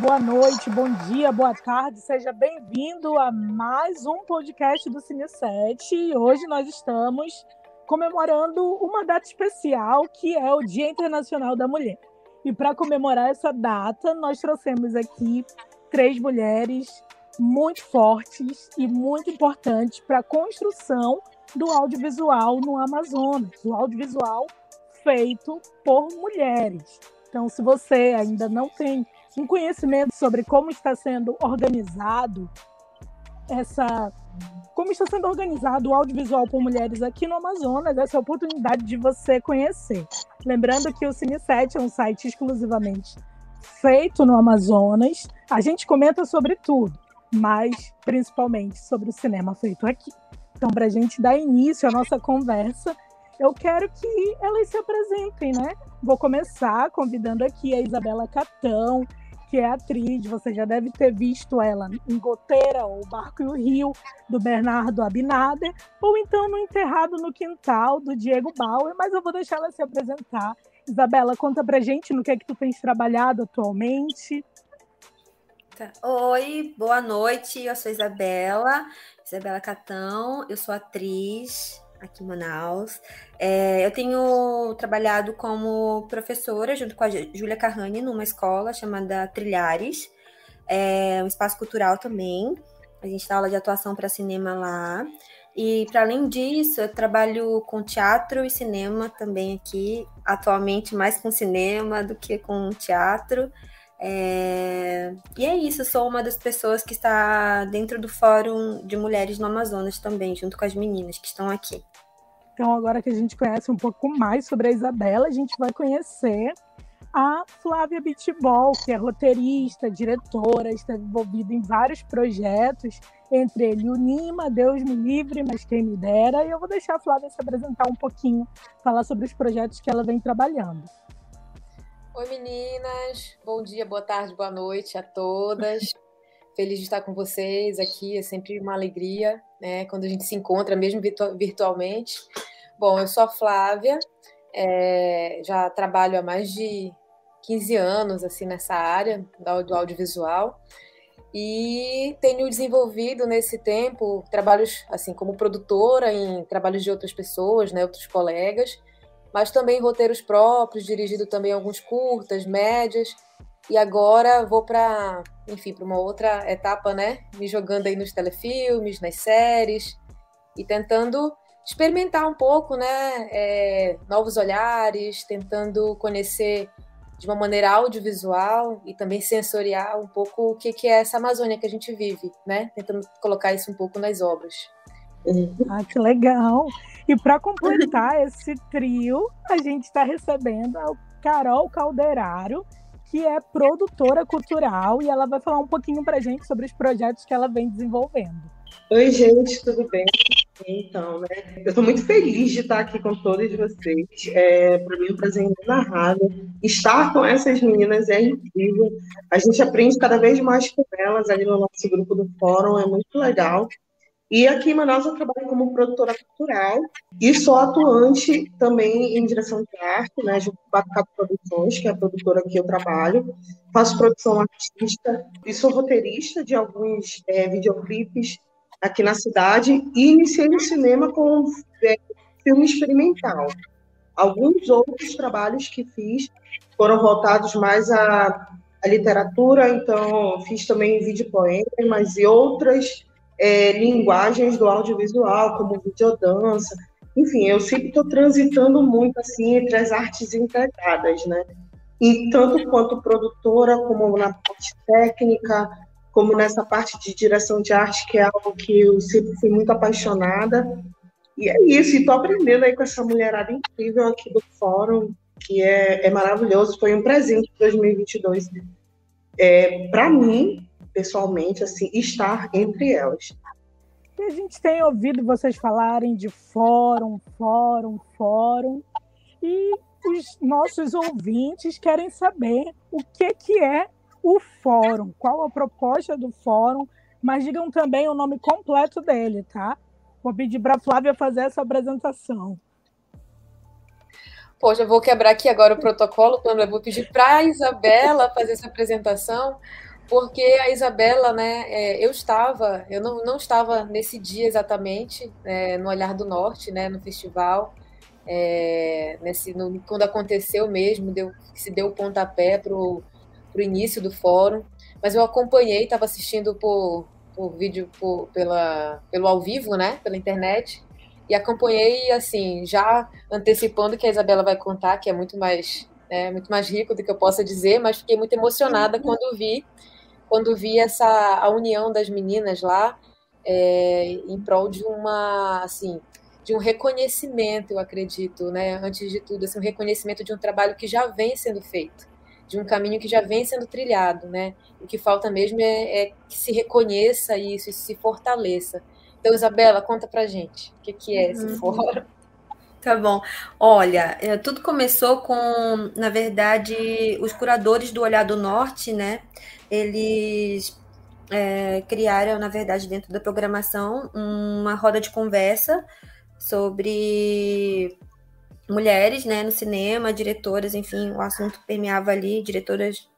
Boa noite, bom dia, boa tarde, seja bem-vindo a mais um podcast do Cine 7. E hoje nós estamos comemorando uma data especial que é o Dia Internacional da Mulher. E para comemorar essa data, nós trouxemos aqui três mulheres muito fortes e muito importantes para a construção do audiovisual no Amazonas, do audiovisual feito por mulheres. Então, se você ainda não tem um conhecimento sobre como está sendo organizado essa como está sendo organizado o audiovisual por mulheres aqui no Amazonas, essa é a oportunidade de você conhecer. Lembrando que o Cine7 é um site exclusivamente feito no Amazonas. A gente comenta sobre tudo, mas principalmente sobre o cinema feito aqui. Então, para a gente dar início à nossa conversa, eu quero que elas se apresentem, né? Vou começar convidando aqui a Isabela Catão, que é atriz, você já deve ter visto ela em Goteira, ou Barco e o Rio, do Bernardo Abinader, ou então no Enterrado no Quintal, do Diego Bauer, mas eu vou deixar ela se apresentar. Isabela, conta pra gente no que é que tu tens trabalhado atualmente. Tá. Oi, boa noite, eu sou Isabela, Isabela Catão, eu sou atriz, aqui em Manaus. É, eu tenho trabalhado como professora junto com a Júlia Carrani numa escola chamada Trilhares, é um espaço cultural também. A gente dá aula de atuação para cinema lá. E para além disso, eu trabalho com teatro e cinema também aqui, atualmente mais com cinema do que com teatro. É... E é isso, sou uma das pessoas que está dentro do Fórum de Mulheres no Amazonas também, junto com as meninas que estão aqui. Então, agora que a gente conhece um pouco mais sobre a Isabela, a gente vai conhecer a Flávia Bitbol, que é roteirista, diretora, está envolvida em vários projetos, entre ele o Nima, Deus me livre, mas quem me dera. E eu vou deixar a Flávia se apresentar um pouquinho, falar sobre os projetos que ela vem trabalhando. Oi, meninas. Bom dia, boa tarde, boa noite a todas. Feliz de estar com vocês aqui, é sempre uma alegria, né, quando a gente se encontra, mesmo virtualmente. Bom, eu sou a Flávia, é, já trabalho há mais de 15 anos, assim, nessa área do audiovisual, e tenho desenvolvido nesse tempo trabalhos, assim, como produtora em trabalhos de outras pessoas, né, outros colegas, mas também roteiros próprios, dirigido também alguns curtas, médias, e agora vou para, enfim, para uma outra etapa, né? Me jogando aí nos telefilmes, nas séries e tentando experimentar um pouco, né? É, novos olhares, tentando conhecer de uma maneira audiovisual e também sensorial um pouco o que, que é essa Amazônia que a gente vive, né? Tentando colocar isso um pouco nas obras. Ah, que legal! E para completar esse trio, a gente está recebendo a Carol Calderaro, que é produtora cultural e ela vai falar um pouquinho para gente sobre os projetos que ela vem desenvolvendo. Oi, gente, tudo bem? Então, né? Eu estou muito feliz de estar aqui com todos vocês. É, para mim é um prazer inenarrável. Estar com essas meninas é incrível. A gente aprende cada vez mais com elas ali no nosso grupo do fórum, é muito legal. E aqui em Manaus eu trabalho como produtora cultural e sou atuante também em direção de arte, né, junto com a Produções, que é a produtora que eu trabalho. Faço produção artística e sou roteirista de alguns é, videoclipes aqui na cidade e iniciei no cinema com é, filme experimental. Alguns outros trabalhos que fiz foram voltados mais à, à literatura, então fiz também vídeo poemas e outras é, linguagens do audiovisual, como videodança. Enfim, eu sempre estou transitando muito assim entre as artes integradas, né? E tanto quanto produtora, como na parte técnica, como nessa parte de direção de arte, que é algo que eu sempre fui muito apaixonada. E é isso, estou aprendendo aí com essa mulherada incrível aqui do fórum, que é, é maravilhoso. Foi um presente de 2022 é, para mim, pessoalmente, assim, estar entre elas. E a gente tem ouvido vocês falarem de fórum, fórum, fórum, e os nossos ouvintes querem saber o que, que é o fórum, qual a proposta do fórum, mas digam também o nome completo dele, tá? Vou pedir para a Flávia fazer essa apresentação. Poxa, eu vou quebrar aqui agora o protocolo, Pamela. Vou pedir para a Isabela fazer essa apresentação, porque a Isabela, né, é, eu estava, eu não, não estava nesse dia exatamente é, no Olhar do Norte, né, no festival, é, nesse, no, quando aconteceu mesmo, deu, se deu o pontapé para o início do fórum, mas eu acompanhei, estava assistindo por, por vídeo, por, pela, pelo ao vivo, né, pela internet, e acompanhei, assim, já antecipando que a Isabela vai contar, que é muito mais, né, muito mais rico do que eu possa dizer, mas fiquei muito emocionada quando vi quando vi essa a união das meninas lá é, em prol de uma assim de um reconhecimento, eu acredito, né? Antes de tudo, assim, um reconhecimento de um trabalho que já vem sendo feito, de um caminho que já vem sendo trilhado, né? O que falta mesmo é, é que se reconheça isso e se fortaleça. Então, Isabela, conta pra gente o que, que é esse uhum. fórum. Tá bom. Olha, é, tudo começou com, na verdade, os curadores do Olhar do Norte, né? Eles é, criaram, na verdade, dentro da programação, uma roda de conversa sobre mulheres, né, no cinema, diretoras, enfim, o assunto permeava ali, diretoras,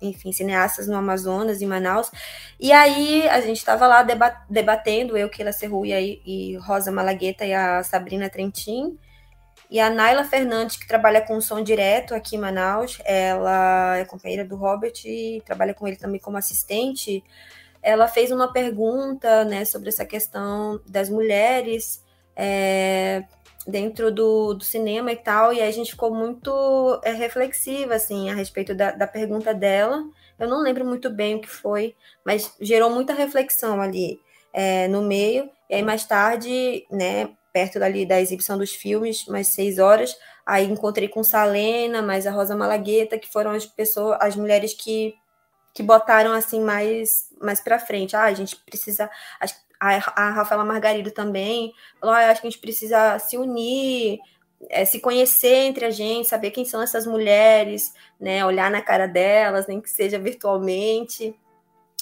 enfim, cineastas no Amazonas, em Manaus. E aí a gente estava lá debatendo, eu, Keila Serruia e, e Rosa Malagueta e a Sabrina Trentin, e a Naila Fernandes, que trabalha com som direto aqui em Manaus, ela é companheira do Robert e trabalha com ele também como assistente. Ela fez uma pergunta né, sobre essa questão das mulheres é, dentro do, do, cinema e tal, e a gente ficou muito é, reflexiva, assim, a respeito da, da pergunta dela. Eu não lembro muito bem o que foi, mas gerou muita reflexão ali é, no meio. E aí, mais tarde, né, perto dali da exibição dos filmes, mais seis horas, aí encontrei com Salena, mais a Rosa Malagueta, que foram as pessoas, as mulheres que, que botaram assim mais mais para frente. Ah, a gente precisa a, a Rafaela Margarido também falou: ah, acho que a gente precisa se unir, é, se conhecer entre a gente, saber quem são essas mulheres, né? Olhar na cara delas, nem que seja virtualmente.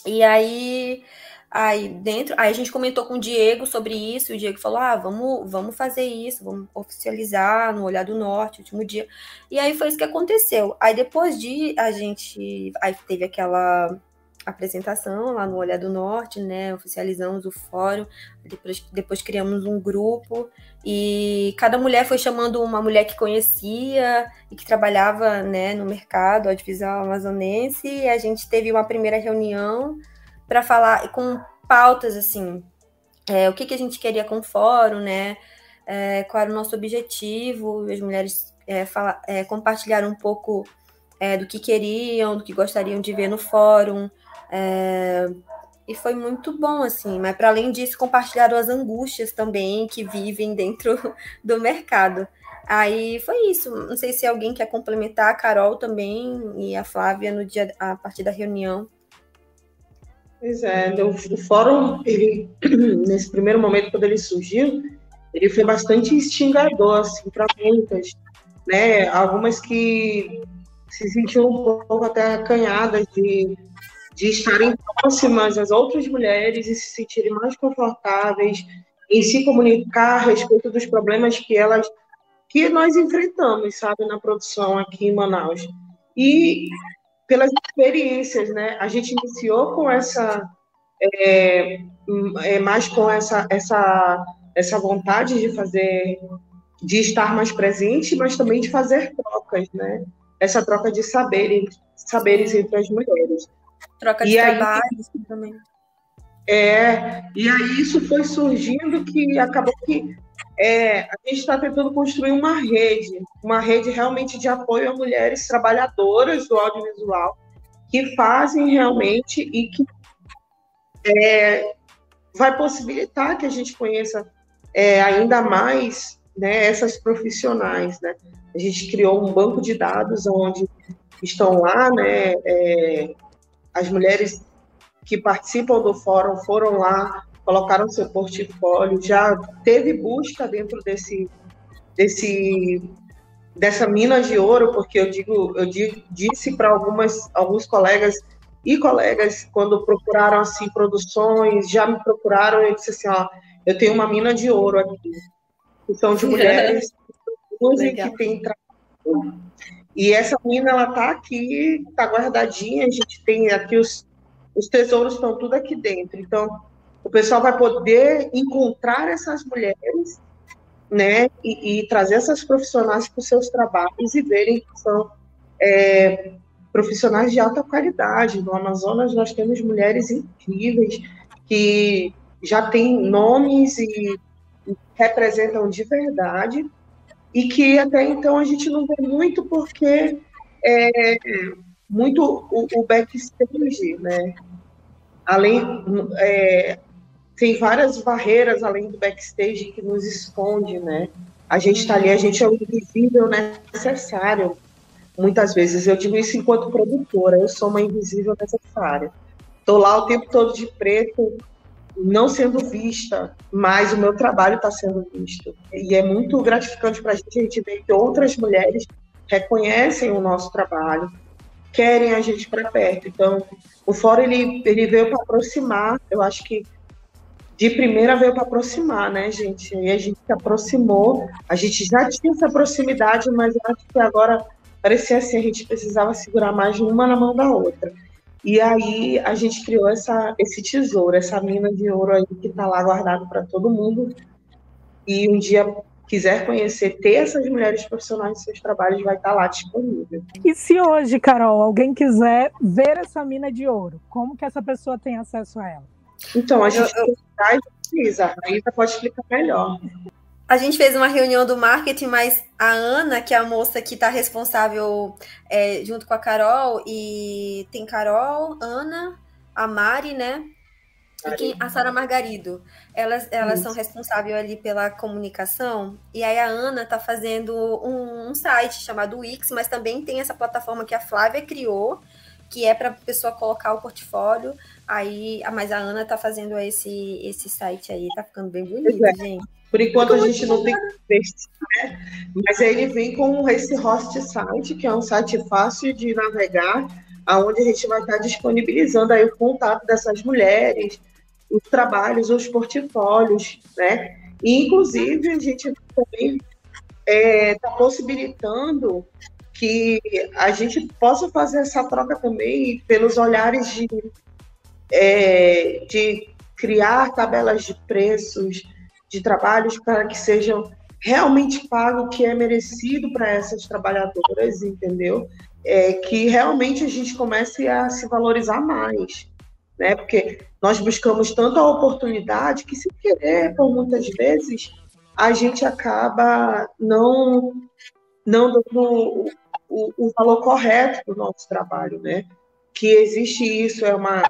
E aí, aí dentro, aí a gente comentou com o Diego sobre isso, e o Diego falou: ah, vamos, vamos fazer isso, vamos oficializar no Olhar do Norte, último dia. E aí foi isso que aconteceu. Aí depois de a gente. Aí teve aquela apresentação lá no Olhar do Norte, né? Oficializamos o fórum, depois, depois criamos um grupo e cada mulher foi chamando uma mulher que conhecia e que trabalhava né, no mercado audiovisual amazonense e a gente teve uma primeira reunião para falar com pautas assim, é, o que, que a gente queria com o fórum, né? É, qual era o nosso objetivo, as mulheres é, fala, é, compartilharam um pouco é, do que queriam, do que gostariam de ver no fórum, é, e foi muito bom, assim, mas para além disso, compartilharam as angústias também que vivem dentro do mercado. Aí foi isso. Não sei se alguém quer complementar, a Carol também e a Flávia no dia a partir da reunião. Pois é, o, o fórum, ele, nesse primeiro momento, quando ele surgiu, ele foi bastante instigador, assim, para muitas, né? Algumas que se sentiam um pouco até acanhadas de de estarem próximas às outras mulheres e se sentirem mais confortáveis em se comunicar a respeito dos problemas que elas que nós enfrentamos, sabe, na produção aqui em Manaus. E pelas experiências, né? A gente iniciou com essa é, é, mais com essa essa essa vontade de fazer de estar mais presente, mas também de fazer trocas, né? Essa troca de saberes, saberes entre as mulheres. Troca de e trabalho aí, também. É, e aí isso foi surgindo que acabou que é, a gente está tentando construir uma rede, uma rede realmente de apoio a mulheres trabalhadoras do audiovisual que fazem realmente e que é, vai possibilitar que a gente conheça é, ainda mais né, essas profissionais. Né? A gente criou um banco de dados onde estão lá né, é, as mulheres que participam do fórum foram lá, colocaram seu portfólio, já teve busca dentro desse, desse dessa mina de ouro, porque eu digo, eu disse para algumas alguns colegas e colegas quando procuraram assim produções, já me procuraram e disse assim, ó, eu tenho uma mina de ouro aqui, que são de mulheres que têm trabalho e essa mina, ela tá aqui, tá guardadinha. A gente tem aqui os, os tesouros estão tudo aqui dentro. Então, o pessoal vai poder encontrar essas mulheres, né, e, e trazer essas profissionais para os seus trabalhos e verem que são é, profissionais de alta qualidade. No Amazonas, nós temos mulheres incríveis que já têm nomes e representam de verdade e que até então a gente não vê muito porque é muito o, o backstage, né? Além, é, tem várias barreiras além do backstage que nos esconde, né? A gente está ali, a gente é o invisível necessário. Muitas vezes eu digo isso enquanto produtora, eu sou uma invisível necessária. Estou lá o tempo todo de preto, não sendo vista, mas o meu trabalho está sendo visto. E é muito gratificante para a gente, a gente ver que outras mulheres reconhecem o nosso trabalho, querem a gente para perto. Então, o fórum ele, ele veio para aproximar, eu acho que de primeira veio para aproximar, né, gente? E a gente se aproximou, a gente já tinha essa proximidade, mas eu acho que agora parecia assim, a gente precisava segurar mais uma na mão da outra. E aí a gente criou essa, esse tesouro, essa mina de ouro aí que está lá guardado para todo mundo. E um dia quiser conhecer, ter essas mulheres profissionais em seus trabalhos, vai estar tá lá disponível. E se hoje, Carol, alguém quiser ver essa mina de ouro, como que essa pessoa tem acesso a ela? Então, a gente eu, eu... precisa, a Ida pode explicar melhor. A gente fez uma reunião do marketing, mas a Ana, que é a moça que está responsável é, junto com a Carol, e tem Carol, Ana, a Mari, né? E a Sara Margarido. Elas, elas são responsáveis ali pela comunicação. E aí a Ana está fazendo um, um, site chamado Wix, mas também tem essa plataforma que a Flávia criou, que é para a pessoa colocar o portfólio. Aí, mas a Ana está fazendo esse, esse site aí, tá ficando bem bonito, é. gente. Por enquanto a gente não tem texto, né? Mas aí ele vem com esse host site, que é um site fácil de navegar, aonde a gente vai estar disponibilizando aí o contato dessas mulheres, os trabalhos, os portfólios, né? E, inclusive, a gente também está é, tá possibilitando que a gente possa fazer essa troca também pelos olhares de, é, de criar tabelas de preços, de trabalhos para que sejam realmente pago o que é merecido para essas trabalhadoras, entendeu? É, que realmente a gente comece a se valorizar mais, né? Porque nós buscamos tanta oportunidade que, se querer, por muitas vezes, a gente acaba não, não dando o, o, valor correto do nosso trabalho, né? Que existe isso, é uma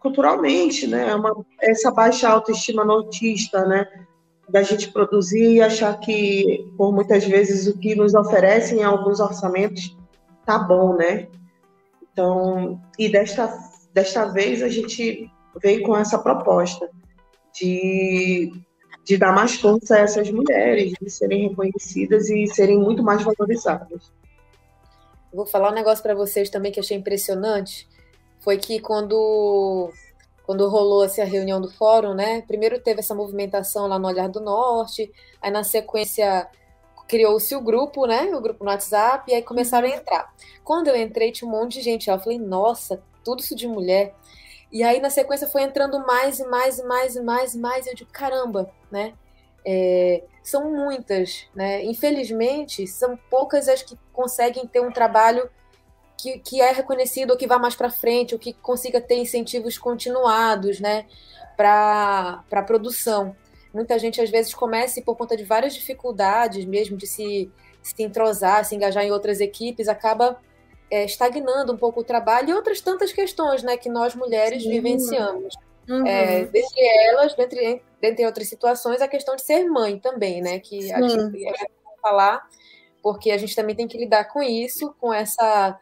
culturalmente, né? É uma, essa baixa autoestima notista, né? Da gente produzir e achar que, por muitas vezes, o que nos oferecem em alguns orçamentos tá bom, né? Então, e desta, desta vez a gente veio com essa proposta de, de dar mais força a essas mulheres, de serem reconhecidas e serem muito mais valorizadas. Vou falar um negócio para vocês também que achei impressionante foi que quando quando rolou assim, a reunião do fórum, né? Primeiro teve essa movimentação lá no Olhar do Norte, aí na sequência criou-se o grupo, né? O grupo no WhatsApp, e aí começaram a entrar. Quando eu entrei, tinha um monte de gente. Eu falei, nossa, tudo isso de mulher. E aí na sequência foi entrando mais e mais e mais e mais e mais. E eu digo, caramba, né? É, são muitas, né? Infelizmente, são poucas as que conseguem ter um trabalho que, que é reconhecido ou que vá mais para frente, ou que consiga ter incentivos continuados né, para a produção. Muita gente, às vezes, começa e, por conta de várias dificuldades mesmo de se, se entrosar, se engajar em outras equipes, acaba é, estagnando um pouco o trabalho e outras tantas questões né, que nós mulheres Sim. vivenciamos. Uhum. É, dentre elas, dentre, dentre outras situações, a questão de ser mãe também, né? Que Sim. acho que é falar, porque a gente também tem que lidar com isso, com essa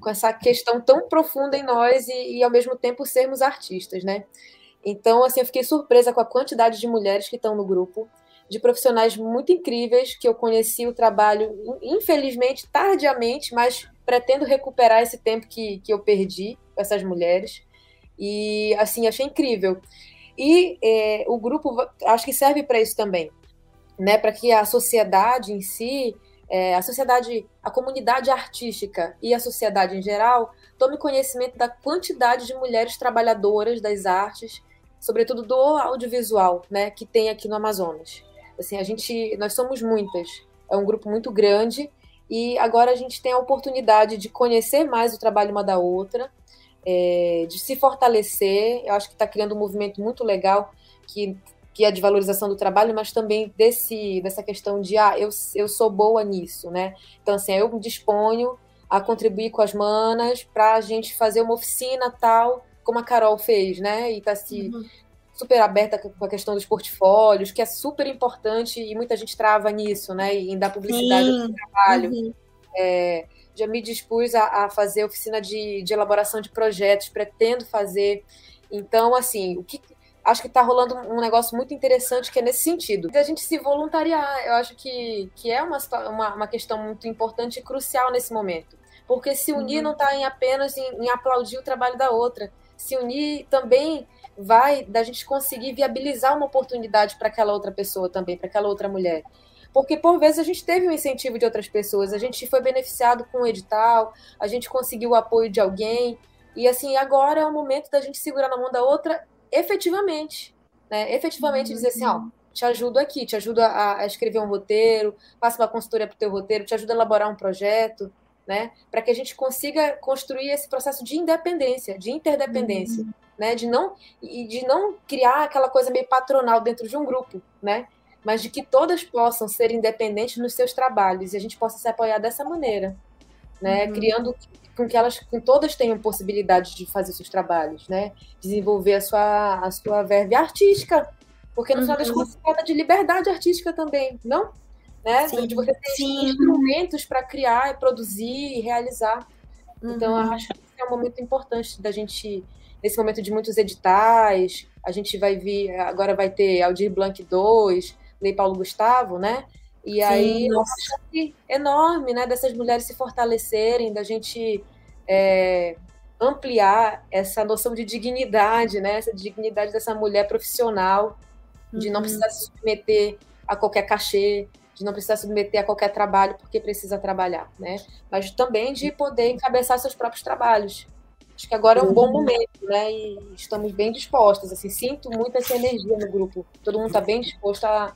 com essa questão tão profunda em nós e, e, ao mesmo tempo sermos artistas, né? Então, assim, eu fiquei surpresa com a quantidade de mulheres que estão no grupo, de profissionais muito incríveis que eu conheci o trabalho, infelizmente, tardiamente, mas pretendo recuperar esse tempo que, que eu perdi com essas mulheres. E, assim, achei incrível. E é, o grupo, acho que serve para isso também, né? Para que a sociedade em si é, a sociedade, a comunidade artística e a sociedade em geral tome conhecimento da quantidade de mulheres trabalhadoras das artes, sobretudo do audiovisual, né, que tem aqui no Amazonas. Assim, a gente, nós somos muitas, é um grupo muito grande e agora a gente tem a oportunidade de conhecer mais o trabalho uma da outra, é, de se fortalecer. Eu acho que está criando um movimento muito legal que que é de valorização do trabalho, mas também desse dessa questão de ah, eu, eu sou boa nisso, né? Então assim, eu me disponho a contribuir com as manas para a gente fazer uma oficina tal, como a Carol fez, né? E está se uhum. Super aberta com a questão dos portfólios, que é super importante e muita gente trava nisso, né? Em dar publicidade Sim. ao trabalho. Uhum. É, já me dispus a, a fazer oficina de, de elaboração de projetos, pretendo fazer. Então, assim, o que acho que está rolando um negócio muito interessante que é nesse sentido. A gente se voluntariar, eu acho que, que é uma, uma, uma questão muito importante e crucial nesse momento. Porque se unir uhum. não está em apenas em, em aplaudir o trabalho da outra. Se unir também vai da gente conseguir viabilizar uma oportunidade para aquela outra pessoa também, para aquela outra mulher. Porque por vezes a gente teve um incentivo de outras pessoas, a gente foi beneficiado com o um edital, a gente conseguiu o apoio de alguém, e assim, agora é o momento da gente segurar na mão da outra efetivamente, né? Efetivamente uhum. dizer assim, ó, te ajudo aqui, te ajudo a, a escrever um roteiro, faço uma consultoria para o teu roteiro, te ajudo a elaborar um projeto, né? Para que a gente consiga construir esse processo de independência, de interdependência, uhum. Né? De não e de não criar aquela coisa meio patronal dentro de um grupo, né? Mas de que todas possam ser independentes nos seus trabalhos e a gente possa se apoiar dessa maneira, né? Uhum. Criando com que elas com todas tenham possibilidade de fazer seus trabalhos, né? Desenvolver a sua, a sua verve artística, porque no uhum. final das uhum. contas se trata de liberdade artística também, não? Né? Sim, de você ter sim. instrumentos para criar, produzir e realizar. Uhum. Então, eu acho que é um momento importante da gente, nesse momento de muitos editais, a gente vai vir, agora vai ter Aldir Blanc 2, Lei Paulo Gustavo, né? E Sim, aí, nossa. enorme, né, dessas mulheres se fortalecerem, da gente é, ampliar essa noção de dignidade, né, essa dignidade dessa mulher profissional, de uhum. não precisar se submeter a qualquer cachê, de não precisar se submeter a qualquer trabalho porque precisa trabalhar, né? Mas também de poder encabeçar seus próprios trabalhos. Acho que agora é um bom uhum. momento, né? E estamos bem dispostas. Assim, sinto muita essa energia no grupo. Todo mundo está bem disposto a,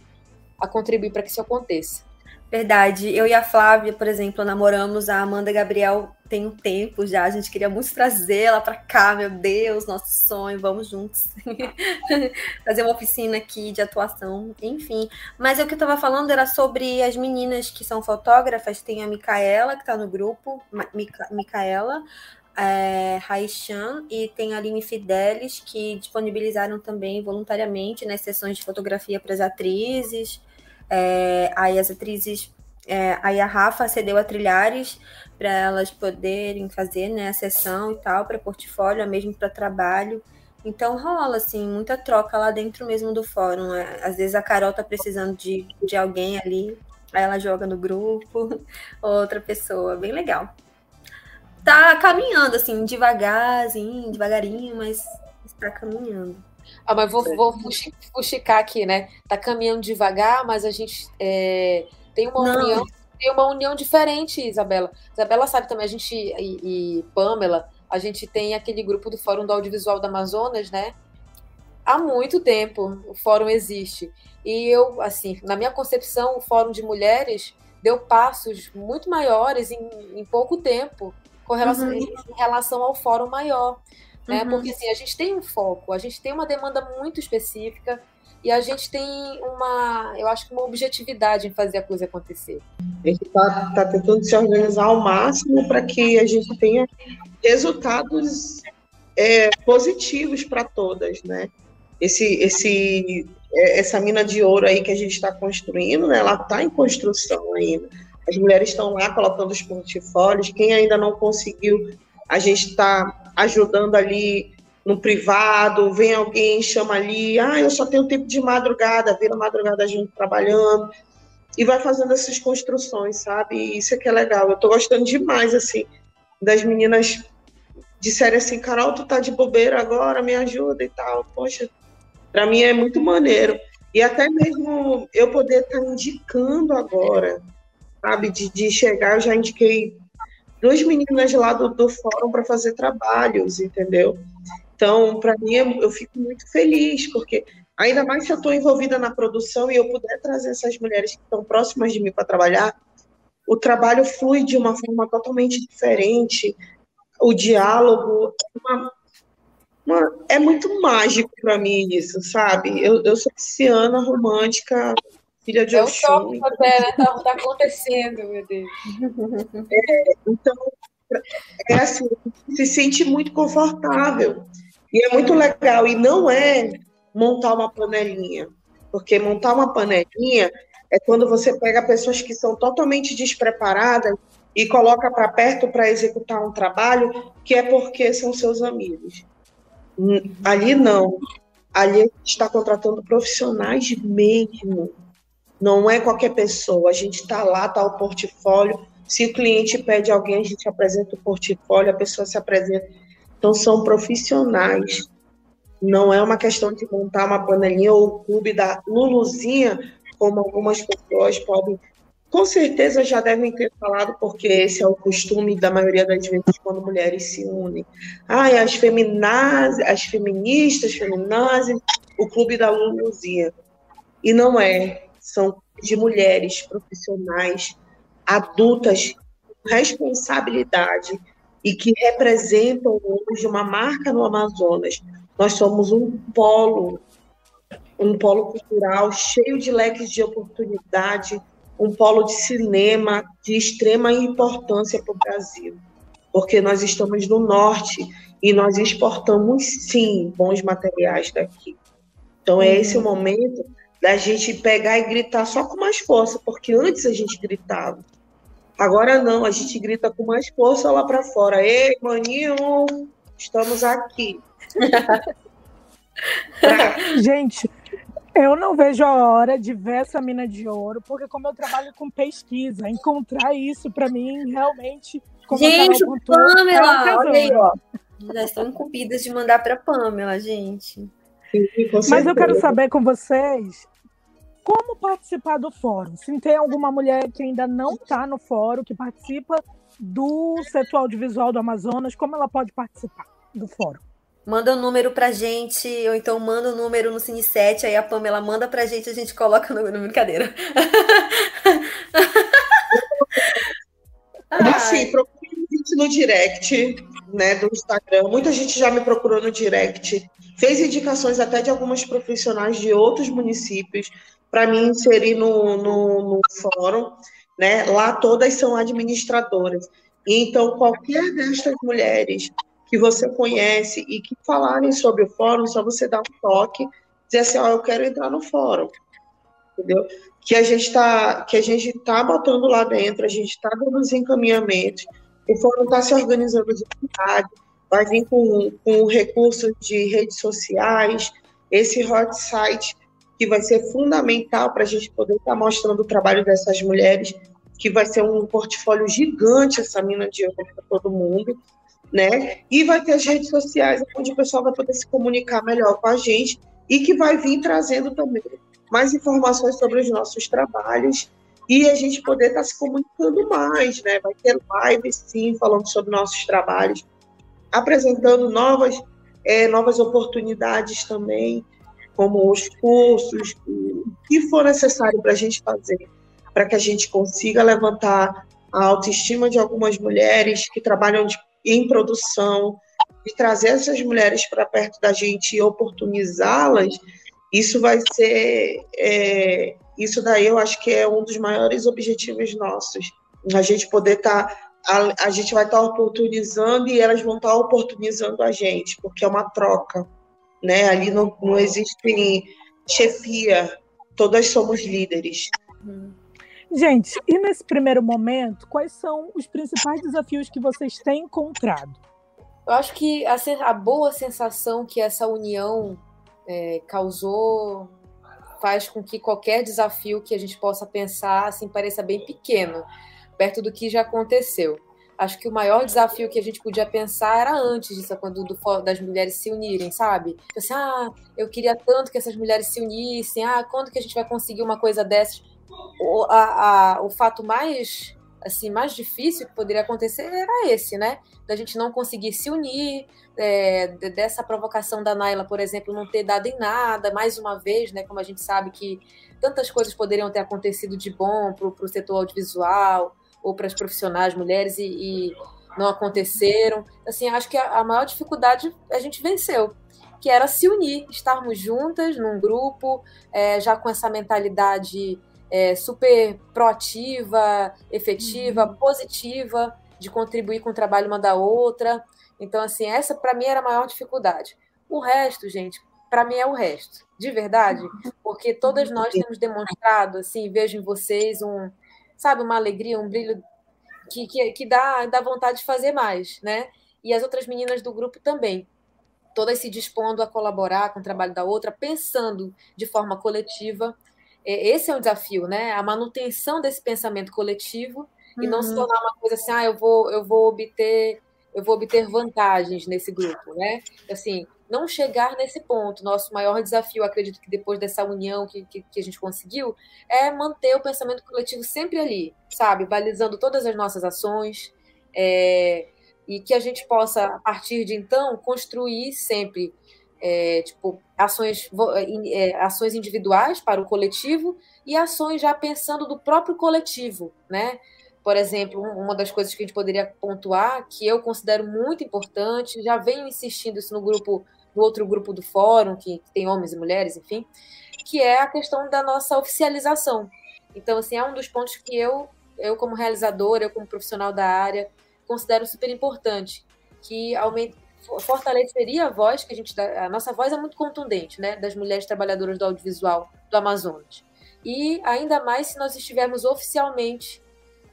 a contribuir para que isso aconteça. Verdade. Eu e a Flávia, por exemplo, namoramos a Amanda Gabriel tem um tempo já. A gente queria muito trazê-la para cá, meu Deus, nosso sonho, vamos juntos. Fazer uma oficina aqui de atuação, enfim. Mas o que eu estava falando era sobre as meninas que são fotógrafas. Tem a Micaela, que está no grupo, Mica Micaela, é, Raichan e tem a Aline Fidelis, que disponibilizaram também voluntariamente nas né, sessões de fotografia para as atrizes. É, aí as atrizes, é, aí a Rafa cedeu a trilhares para elas poderem fazer né, a sessão e tal, para portfólio, mesmo para trabalho. Então rola, assim, muita troca lá dentro mesmo do fórum. Né. Às vezes a Carol tá precisando de, de alguém ali, aí ela joga no grupo, outra pessoa, bem legal tá caminhando, assim, devagarzinho, devagarinho, mas está caminhando. Ah, mas vou, vou fuxicar aqui, né? Tá caminhando devagar, mas a gente é, tem uma Não. união, tem uma união diferente, Isabela. Isabela sabe também, a gente e, e Pamela, a gente tem aquele grupo do Fórum do Audiovisual da Amazonas, né? Há muito tempo o fórum existe. E eu, assim, na minha concepção, o Fórum de Mulheres deu passos muito maiores em, em pouco tempo com relação, uhum. em relação ao fórum maior. Né? Uhum. Porque assim, a gente tem um foco, a gente tem uma demanda muito específica e a gente tem uma, eu acho que uma objetividade em fazer a coisa acontecer. A gente está tá tentando se organizar ao máximo para que a gente tenha resultados é, positivos para todas, né? Esse, esse, é, essa mina de ouro aí que a gente está construindo, né? Ela está em construção ainda. As mulheres estão lá colocando os portfólios. Quem ainda não conseguiu, a gente está ajudando ali no privado. Vem alguém, chama ali. Ah, eu só tenho tempo de madrugada. Vira madrugada a gente trabalhando. E vai fazendo essas construções, sabe? E isso é que é legal. Eu estou gostando demais, assim, das meninas disserem assim, Carol, tu tá de bobeira agora, me ajuda e tal. Poxa, para mim é muito maneiro. E até mesmo eu poder estar tá indicando agora sabe? De, de chegar, eu já indiquei duas meninas lá do, do fórum para fazer trabalhos, entendeu? Então, para mim, eu fico muito feliz, porque ainda mais se eu estou envolvida na produção e eu puder trazer essas mulheres que estão próximas de mim para trabalhar, o trabalho flui de uma forma totalmente diferente, o diálogo uma, uma, é muito mágico para mim isso, sabe? Eu, eu sou pisciana romântica, filha de é Oxum. É o até, né? Tá, tá, acontecendo, meu Deus. É, então, é assim, se sente muito confortável. E é muito legal. E não é montar uma panelinha. Porque montar uma panelinha é quando você pega pessoas que são totalmente despreparadas e coloca para perto para executar um trabalho que é porque são seus amigos. Ali não. Ali está contratando profissionais mesmo. Não é qualquer pessoa. A gente está lá, está o portfólio. Se o cliente pede alguém, a gente apresenta o portfólio, a pessoa se apresenta. Então, são profissionais. Não é uma questão de montar uma panelinha ou o clube da Luluzinha, como algumas pessoas podem com certeza já devem ter falado, porque esse é o costume da maioria das vezes quando mulheres se unem. Ai, as feminazes, as feministas, feminazes, o clube da Luluzia. E não é. São de mulheres profissionais, adultas, com responsabilidade e que representam hoje uma marca no Amazonas. Nós somos um polo, um polo cultural cheio de leques de oportunidade, um polo de cinema de extrema importância para o Brasil, porque nós estamos no norte e nós exportamos sim bons materiais daqui. Então é esse o momento da gente pegar e gritar só com mais força, porque antes a gente gritava. Agora não, a gente grita com mais força lá para fora. Ei, maninho, estamos aqui. gente, eu não vejo a hora de ver essa mina de ouro, porque como eu trabalho com pesquisa, encontrar isso para mim realmente. gente, Pamela, é olha aí, ó. Já estão incumbidas de mandar para Pamela, gente. Mas eu quero saber com vocês como participar do fórum. Se tem alguma mulher que ainda não está no fórum, que participa do setor audiovisual do Amazonas, como ela pode participar do fórum? Manda o um número pra gente, ou então manda o um número no Cine 7, aí a Pamela manda pra gente, a gente coloca no, no brincadeira. Assim, procure no direct, né, do Instagram. Muita gente já me procurou no direct, fez indicações até de algumas profissionais de outros municípios para me inserir no, no, no fórum, né? Lá todas são administradoras. Então, qualquer destas mulheres que você conhece e que falarem sobre o fórum, só você dar um toque, dizer assim, ó, oh, eu quero entrar no fórum, entendeu? Que a gente está que a gente está botando lá dentro, a gente está dando os encaminhamentos, o fórum está se organizando de verdade, vai vir com, com recursos de redes sociais, esse hot site que vai ser fundamental para a gente poder estar tá mostrando o trabalho dessas mulheres, que vai ser um portfólio gigante essa mina de ouro para todo mundo né? E vai ter as redes sociais, onde o pessoal vai poder se comunicar melhor com a gente e que vai vir trazendo também mais informações sobre os nossos trabalhos e a gente poder estar tá se comunicando mais, né? Vai ter lives, sim, falando sobre nossos trabalhos, apresentando novas, é, novas oportunidades também, como os cursos, o que for necessário para a gente fazer, para que a gente consiga levantar a autoestima de algumas mulheres que trabalham de em produção, de trazer essas mulheres para perto da gente e oportunizá-las, isso vai ser. É, isso daí eu acho que é um dos maiores objetivos nossos. A gente poder estar. Tá, a, a, gente vai estar tá oportunizando e elas vão estar tá oportunizando a gente, porque é uma troca. Né? Ali não, não existe chefia, todas somos líderes. Uhum. Gente, e nesse primeiro momento, quais são os principais desafios que vocês têm encontrado? Eu acho que a, a boa sensação que essa união é, causou faz com que qualquer desafio que a gente possa pensar assim pareça bem pequeno, perto do que já aconteceu. Acho que o maior desafio que a gente podia pensar era antes disso, quando do, das mulheres se unirem, sabe? Tipo assim, ah, eu queria tanto que essas mulheres se unissem, ah, quando que a gente vai conseguir uma coisa dessas? o, a, a, o fato mais assim mais difícil que poderia acontecer era esse, né? Da gente não conseguir se unir, é, dessa provocação da Naila, por exemplo, não ter dado em nada, mais uma vez, né? Como a gente sabe que tantas coisas poderiam ter acontecido de bom para o setor audiovisual ou para as profissionais mulheres e, e, não aconteceram. Assim, acho que a, a maior dificuldade a gente venceu que era se unir, estarmos juntas num grupo, é, já com essa mentalidade é, super proativa, efetiva, uhum. positiva, de contribuir com o trabalho uma da outra. Então, assim, essa para mim era a maior dificuldade. O resto, gente, para mim é o resto, de verdade, porque todas nós temos demonstrado, assim, vejo em vocês um, sabe, uma alegria, um brilho que, que, que dá, dá vontade de fazer mais, né? E as outras meninas do grupo também todas se dispondo a colaborar com o trabalho da outra, pensando de forma coletiva. É, esse é o desafio, né? A manutenção desse pensamento coletivo uhum. e não se uhum. tornar uma coisa assim, ah, eu vou, eu vou obter, eu vou obter vantagens nesse grupo, né? Assim, não chegar nesse ponto. Nosso maior desafio, acredito que depois dessa união que, que, que, a gente conseguiu, é manter o pensamento coletivo sempre ali, sabe? Balizando todas as nossas ações, é, e que a gente possa, a partir de então, construir sempre é, tipo, ações, é, ações individuais para o coletivo e ações já pensando do próprio coletivo, né? Por exemplo, uma das coisas que a gente poderia pontuar, que eu considero muito importante, já venho insistindo isso no grupo, no outro grupo do fórum, que tem homens e mulheres, enfim, que é a questão da nossa oficialização. Então, assim, é um dos pontos que eu, eu como realizadora, eu como profissional da área, considero super importante, que aumenta, fortaleceria a voz que a gente a nossa voz é muito contundente, né, das mulheres trabalhadoras do audiovisual do Amazonas. E ainda mais se nós estivermos oficialmente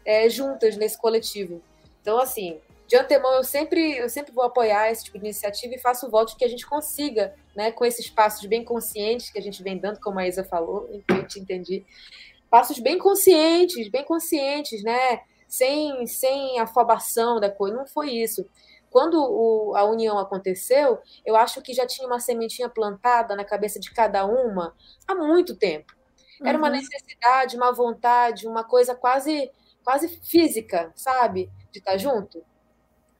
é, juntas nesse coletivo. Então, assim, de antemão eu sempre eu sempre vou apoiar esse tipo de iniciativa e faço o voto de que a gente consiga, né, com esses passos bem conscientes que a gente vem dando, como a Isa falou, eu te entendi, passos bem conscientes, bem conscientes, né, sem, sem afobação da coisa, não foi isso. Quando o, a união aconteceu, eu acho que já tinha uma sementinha plantada na cabeça de cada uma há muito tempo. Era uma uhum. necessidade, uma vontade, uma coisa quase quase física, sabe? De estar junto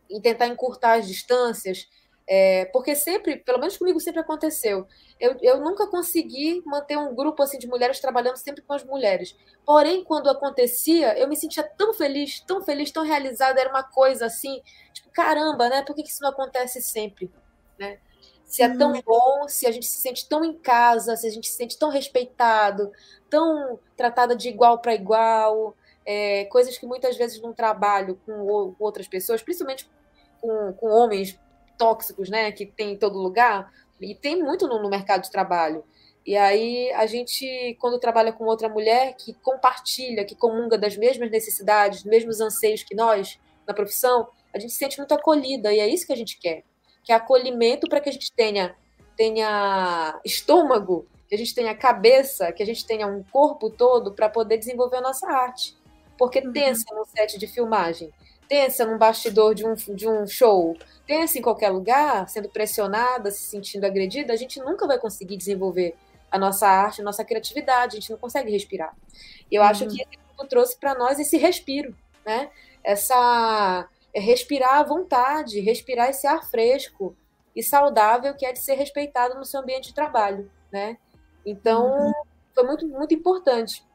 e tentar encurtar as distâncias, é, porque sempre, pelo menos comigo, sempre aconteceu. Eu, eu nunca consegui manter um grupo assim de mulheres trabalhando sempre com as mulheres. Porém, quando acontecia, eu me sentia tão feliz, tão feliz, tão realizada. Era uma coisa assim, tipo, caramba, né? Por que isso não acontece sempre? Né? Se é tão uhum. bom, se a gente se sente tão em casa, se a gente se sente tão respeitado, tão tratada de igual para igual, é, coisas que muitas vezes no trabalho com, com outras pessoas, principalmente com, com homens tóxicos, né, que tem em todo lugar, e tem muito no, no mercado de trabalho. E aí a gente, quando trabalha com outra mulher que compartilha, que comunga das mesmas necessidades, dos mesmos anseios que nós na profissão, a gente se sente muito acolhida e é isso que a gente quer, que é acolhimento para que a gente tenha tenha estômago, que a gente tenha cabeça, que a gente tenha um corpo todo para poder desenvolver a nossa arte. Porque uhum. tensa no set de filmagem, tensa num bastidor de um, de um show, tensa em qualquer lugar, sendo pressionada, se sentindo agredida, a gente nunca vai conseguir desenvolver a nossa arte, a nossa criatividade, a gente não consegue respirar. E eu uhum. acho que esse trouxe para nós esse respiro, né? Essa é respirar à vontade, respirar esse ar fresco e saudável que é de ser respeitado no seu ambiente de trabalho, né? Então, uhum. foi muito, muito importante.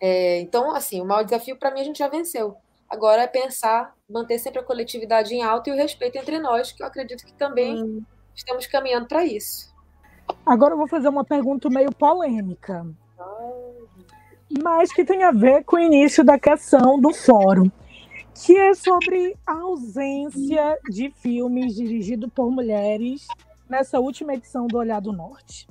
É, então, assim, o maior desafio para mim a gente já venceu. Agora é pensar, manter sempre a coletividade em alta e o respeito entre nós, que eu acredito que também estamos caminhando para isso. Agora eu vou fazer uma pergunta meio polêmica, mas que tem a ver com o início da questão do fórum, que é sobre a ausência de filmes dirigidos por mulheres nessa última edição do Olhar do Norte.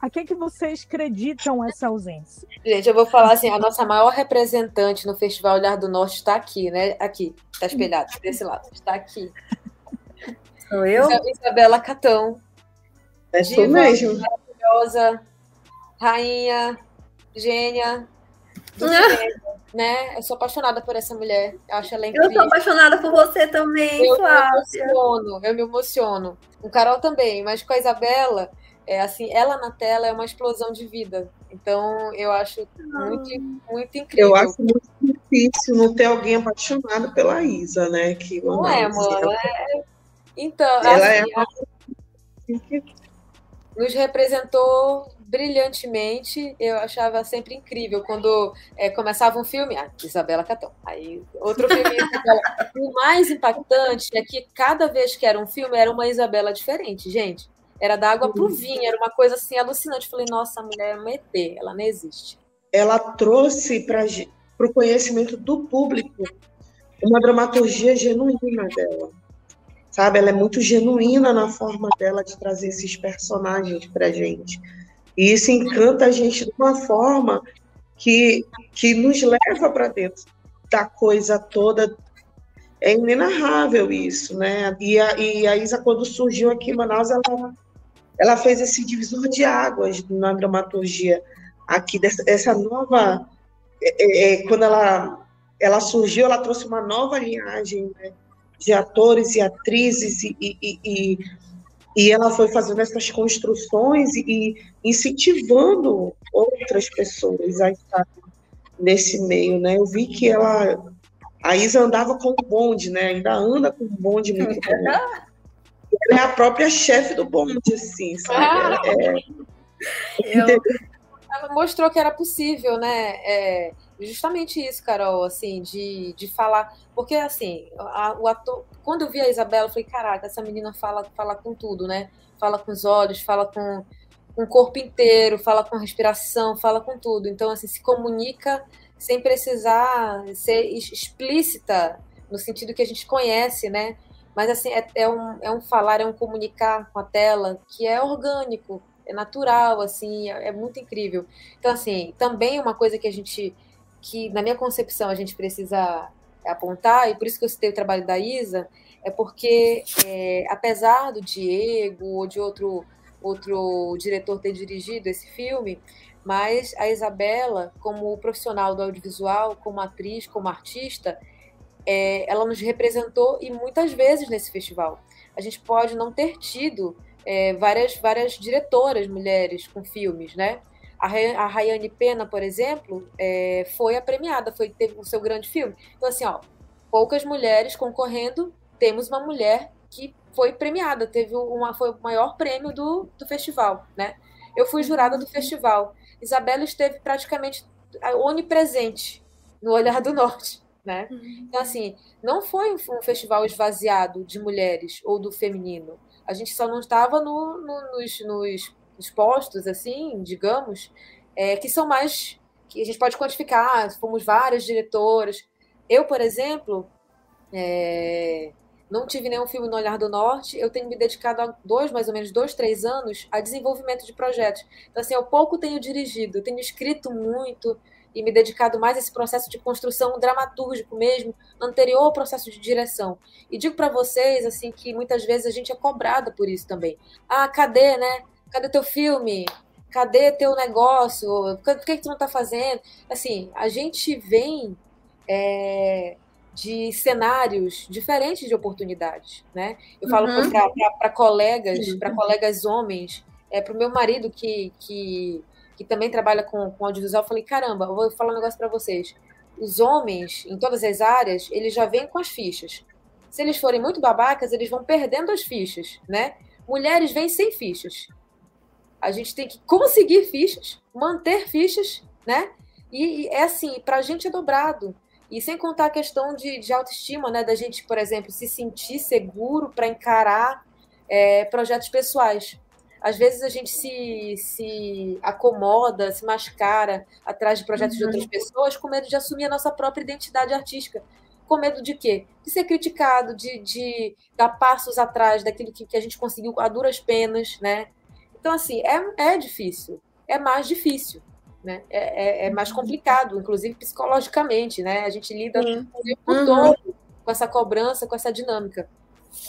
A que, que vocês acreditam essa ausência? Gente, eu vou falar assim, a nossa maior representante no Festival Olhar do Norte está aqui, né? Aqui, está espelhado, desse lado, está aqui. Sou eu? Isabela Catão. É diva, mesmo. Maravilhosa, rainha, gênia, do né? Eu sou apaixonada por essa mulher. Eu acho ela incrível. Eu sou apaixonada por você também, eu Flávia. Me emociono, eu me emociono. O Carol também, mas com a Isabela, é assim, ela na tela é uma explosão de vida. Então, eu acho muito, muito incrível. Eu acho muito difícil não ter alguém apaixonado pela Isa, né? Que, não é, amor. Ela... É... Então, ela assim, é uma... nos representou brilhantemente. Eu achava sempre incrível quando é, começava um filme, ah, Isabela Catão. Aí outro filme. o mais impactante é que cada vez que era um filme era uma Isabela diferente, gente. Era da água pro vinho, era uma coisa assim alucinante. Falei, nossa, a mulher é um ET, ela não existe. Ela trouxe para o conhecimento do público uma dramaturgia genuína dela. Sabe, ela é muito genuína na forma dela de trazer esses personagens para gente. E isso encanta a gente de uma forma que, que nos leva para dentro da coisa toda. É inenarrável isso, né? E a, e a Isa, quando surgiu aqui em Manaus, ela, ela fez esse divisor de águas na dramaturgia aqui, dessa, essa nova. É, é, quando ela, ela surgiu, ela trouxe uma nova linhagem né, de atores e atrizes e, e, e e ela foi fazendo essas construções e incentivando outras pessoas a estar nesse meio, né? Eu vi que ela, a Isa andava com o bonde, né? Ainda anda com o bonde muito bom. Ela é a própria chefe do bonde, assim, sabe? Ah, é... Eu... Ela mostrou que era possível, né? É justamente isso, Carol, assim, de, de falar. Porque, assim, a, o ator. Quando eu vi a Isabela, eu falei, caraca, essa menina fala, fala com tudo, né? Fala com os olhos, fala com, com o corpo inteiro, fala com a respiração, fala com tudo. Então, assim, se comunica sem precisar ser explícita, no sentido que a gente conhece, né? Mas, assim, é, é, um, é um falar, é um comunicar com a tela que é orgânico, é natural, assim, é, é muito incrível. Então, assim, também uma coisa que a gente que, na minha concepção, a gente precisa apontar, e por isso que eu citei o trabalho da Isa, é porque, é, apesar do Diego ou de outro, outro diretor ter dirigido esse filme, mas a Isabela, como profissional do audiovisual, como atriz, como artista, é, ela nos representou e muitas vezes nesse festival. A gente pode não ter tido é, várias, várias diretoras mulheres com filmes, né? A Rayane Pena, por exemplo, é, foi a premiada, foi, teve o seu grande filme. Então, assim, ó, poucas mulheres concorrendo, temos uma mulher que foi premiada, teve uma, foi o maior prêmio do, do festival, né? Eu fui jurada do festival. Isabela esteve praticamente onipresente no Olhar do Norte, né? Uhum. Então, assim, não foi um festival esvaziado de mulheres ou do feminino. A gente só não estava no, no, nos, nos expostos, assim, digamos, é, que são mais. que a gente pode quantificar, fomos várias diretoras. Eu, por exemplo, é, não tive nenhum filme no Olhar do Norte, eu tenho me dedicado há dois, mais ou menos, dois, três anos a desenvolvimento de projetos. Então, assim, eu pouco tenho dirigido, eu tenho escrito muito e me dedicado mais a esse processo de construção dramatúrgico mesmo, anterior ao processo de direção. E digo para vocês, assim, que muitas vezes a gente é cobrada por isso também. Ah, cadê, né? Cadê teu filme? Cadê teu negócio? Por que, que tu não está fazendo? Assim, a gente vem é, de cenários diferentes de oportunidades, né? Eu falo uhum. para colegas, para colegas homens, é, para o meu marido que, que, que também trabalha com, com audiovisual, falei, caramba, vou falar um negócio para vocês. Os homens, em todas as áreas, eles já vêm com as fichas. Se eles forem muito babacas, eles vão perdendo as fichas, né? Mulheres vêm sem fichas. A gente tem que conseguir fichas, manter fichas, né? E, e é assim, para a gente é dobrado. E sem contar a questão de, de autoestima, né? Da gente, por exemplo, se sentir seguro para encarar é, projetos pessoais. Às vezes a gente se, se acomoda, se mascara atrás de projetos uhum. de outras pessoas com medo de assumir a nossa própria identidade artística. Com medo de quê? De ser criticado, de, de dar passos atrás daquilo que, que a gente conseguiu a duras penas, né? Então, assim, é, é difícil, é mais difícil, né? É, é, é mais complicado, inclusive psicologicamente, né? A gente lida Sim. o tempo uhum. todo com essa cobrança, com essa dinâmica.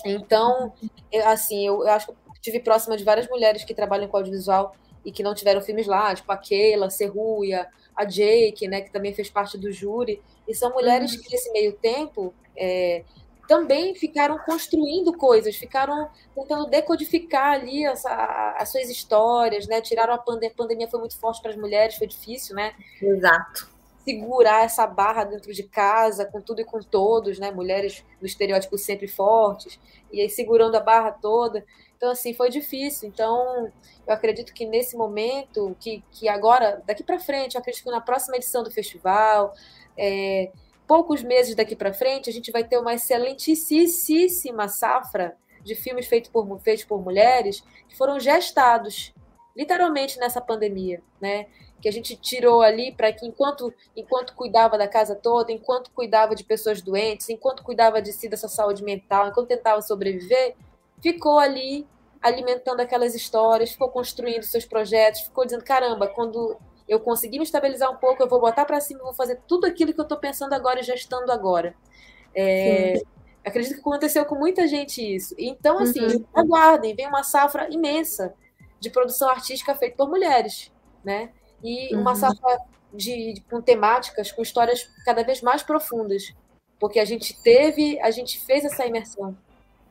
Então, eu, assim, eu, eu acho que tive próxima de várias mulheres que trabalham com audiovisual e que não tiveram filmes lá, tipo a Keila, Serruia, a Jake, né, que também fez parte do júri, e são mulheres uhum. que nesse meio tempo é, também ficaram construindo coisas, ficaram tentando decodificar ali as, as suas histórias, né? Tiraram a pandemia, a pandemia foi muito forte para as mulheres, foi difícil, né? Exato. segurar essa barra dentro de casa, com tudo e com todos, né? Mulheres no estereótipo sempre fortes, e aí segurando a barra toda. Então, assim, foi difícil. Então, eu acredito que nesse momento, que, que agora, daqui para frente, eu acredito que na próxima edição do festival, é, poucos meses daqui para frente, a gente vai ter uma excelentíssima safra de filmes feitos por, feitos por mulheres que foram gestados, literalmente, nessa pandemia, né? que a gente tirou ali para que enquanto enquanto cuidava da casa toda, enquanto cuidava de pessoas doentes, enquanto cuidava de si da sua saúde mental, enquanto tentava sobreviver, ficou ali alimentando aquelas histórias, ficou construindo seus projetos, ficou dizendo caramba, quando eu conseguir me estabilizar um pouco, eu vou botar para cima, vou fazer tudo aquilo que eu estou pensando agora e gestando agora. É, acredito que aconteceu com muita gente isso. Então, assim, uhum. aguardem, vem uma safra imensa de produção artística feita por mulheres, né? e uhum. uma safra de, de, com temáticas, com histórias cada vez mais profundas, porque a gente teve, a gente fez essa imersão,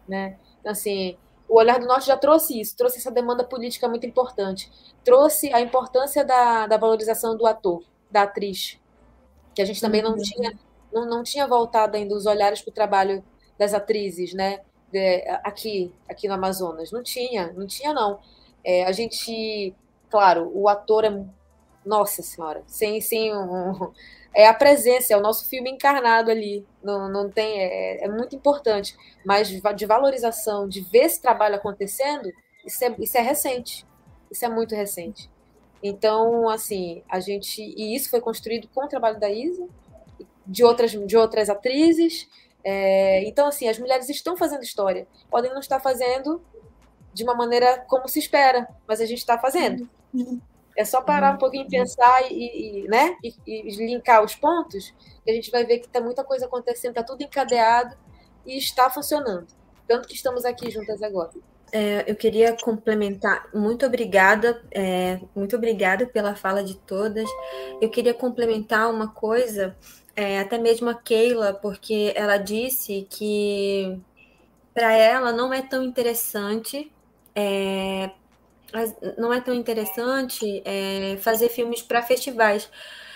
né? Então, assim, o Olhar do Norte já trouxe isso, trouxe essa demanda política muito importante, trouxe a importância da, da valorização do ator, da atriz, que a gente também não uhum. tinha não, não tinha voltado ainda os olhares para o trabalho das atrizes, né? De, aqui, aqui no Amazonas. Não tinha, não tinha, não. É, a gente, claro, o ator é nossa senhora, sem, sem um, é a presença, é o nosso filme encarnado ali, não, não tem, é, é muito importante, mas de valorização, de ver esse trabalho acontecendo, isso é, isso é recente, isso é muito recente. Então, assim, a gente, e isso foi construído com o trabalho da Isa, de outras, de outras atrizes, é, então, assim, as mulheres estão fazendo história, podem não estar fazendo de uma maneira como se espera, mas a gente está fazendo. É só parar um pouquinho e pensar e, e né? E, e, linkar os pontos, que a gente vai ver que está muita coisa acontecendo, está tudo encadeado e está funcionando. Tanto que estamos aqui juntas agora. É, eu queria complementar. Muito obrigada, é, muito obrigada pela fala de todas. Eu queria complementar uma coisa, é, até mesmo a Keila, porque ela disse que para ela não é tão interessante é, não é tão interessante é, fazer filmes para festivais.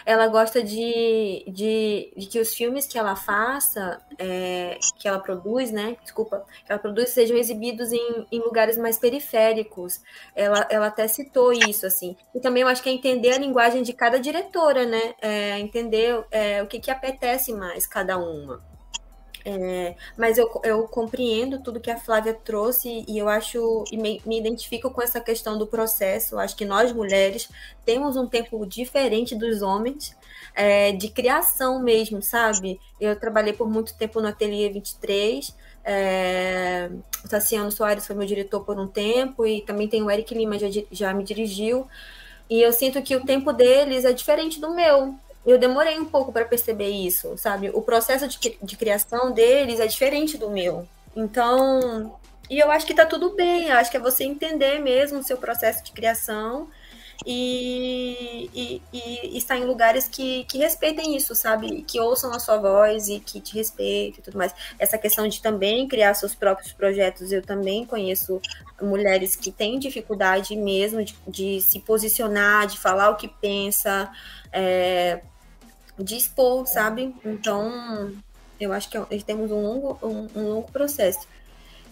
Ela gosta de, de, de, que os filmes que ela faça, é, que ela produz, né? Desculpa, que ela produz sejam exibidos em, em lugares mais periféricos. Ela, ela até citou isso, assim. E também eu acho que é entender a linguagem de cada diretora, né? É, entender é, o que, que apetece mais cada uma. É, mas eu, eu compreendo tudo que a Flávia trouxe e eu acho e me, me, identifico com essa questão do processo. Acho que nós mulheres temos um tempo diferente dos homens é, de criação mesmo, sabe? Eu trabalhei por muito tempo no Ateliê 23. É, o Tassiano Soares foi meu diretor por um tempo e também tem o Eric Lima já, já me dirigiu. E eu sinto que o tempo deles é diferente do meu eu demorei um pouco para perceber isso, sabe? O processo de, de criação deles é diferente do meu. Então, e eu acho que tá tudo bem, eu acho que é você entender mesmo o seu processo de criação e, e, e, estar em lugares que, que respeitem isso, sabe? Que ouçam a sua voz e que te respeitem e tudo mais. Essa questão de também criar seus próprios projetos, eu também conheço mulheres que têm dificuldade mesmo de, de se posicionar, de falar o que pensa. É, de expor, sabe? Então, eu acho que temos um longo, um, um longo processo.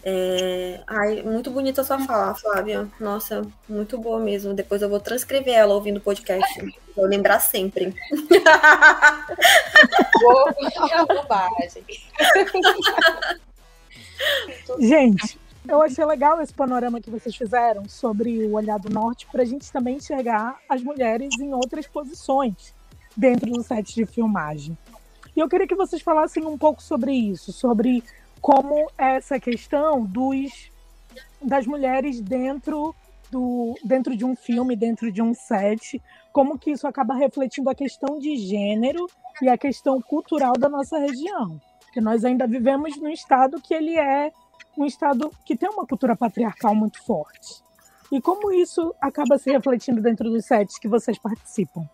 É... Ai, muito bonita a sua fala, Flávia. Nossa, muito boa mesmo. Depois eu vou transcrever ela ouvindo o podcast. Vou lembrar sempre. Bobagem. Gente, eu achei legal esse panorama que vocês fizeram sobre o Olhar do Norte para a gente também enxergar as mulheres em outras posições dentro do set de filmagem. E eu queria que vocês falassem um pouco sobre isso, sobre como essa questão dos das mulheres dentro do dentro de um filme, dentro de um set, como que isso acaba refletindo a questão de gênero e a questão cultural da nossa região, porque nós ainda vivemos num estado que ele é um estado que tem uma cultura patriarcal muito forte. E como isso acaba se refletindo dentro dos sets que vocês participam?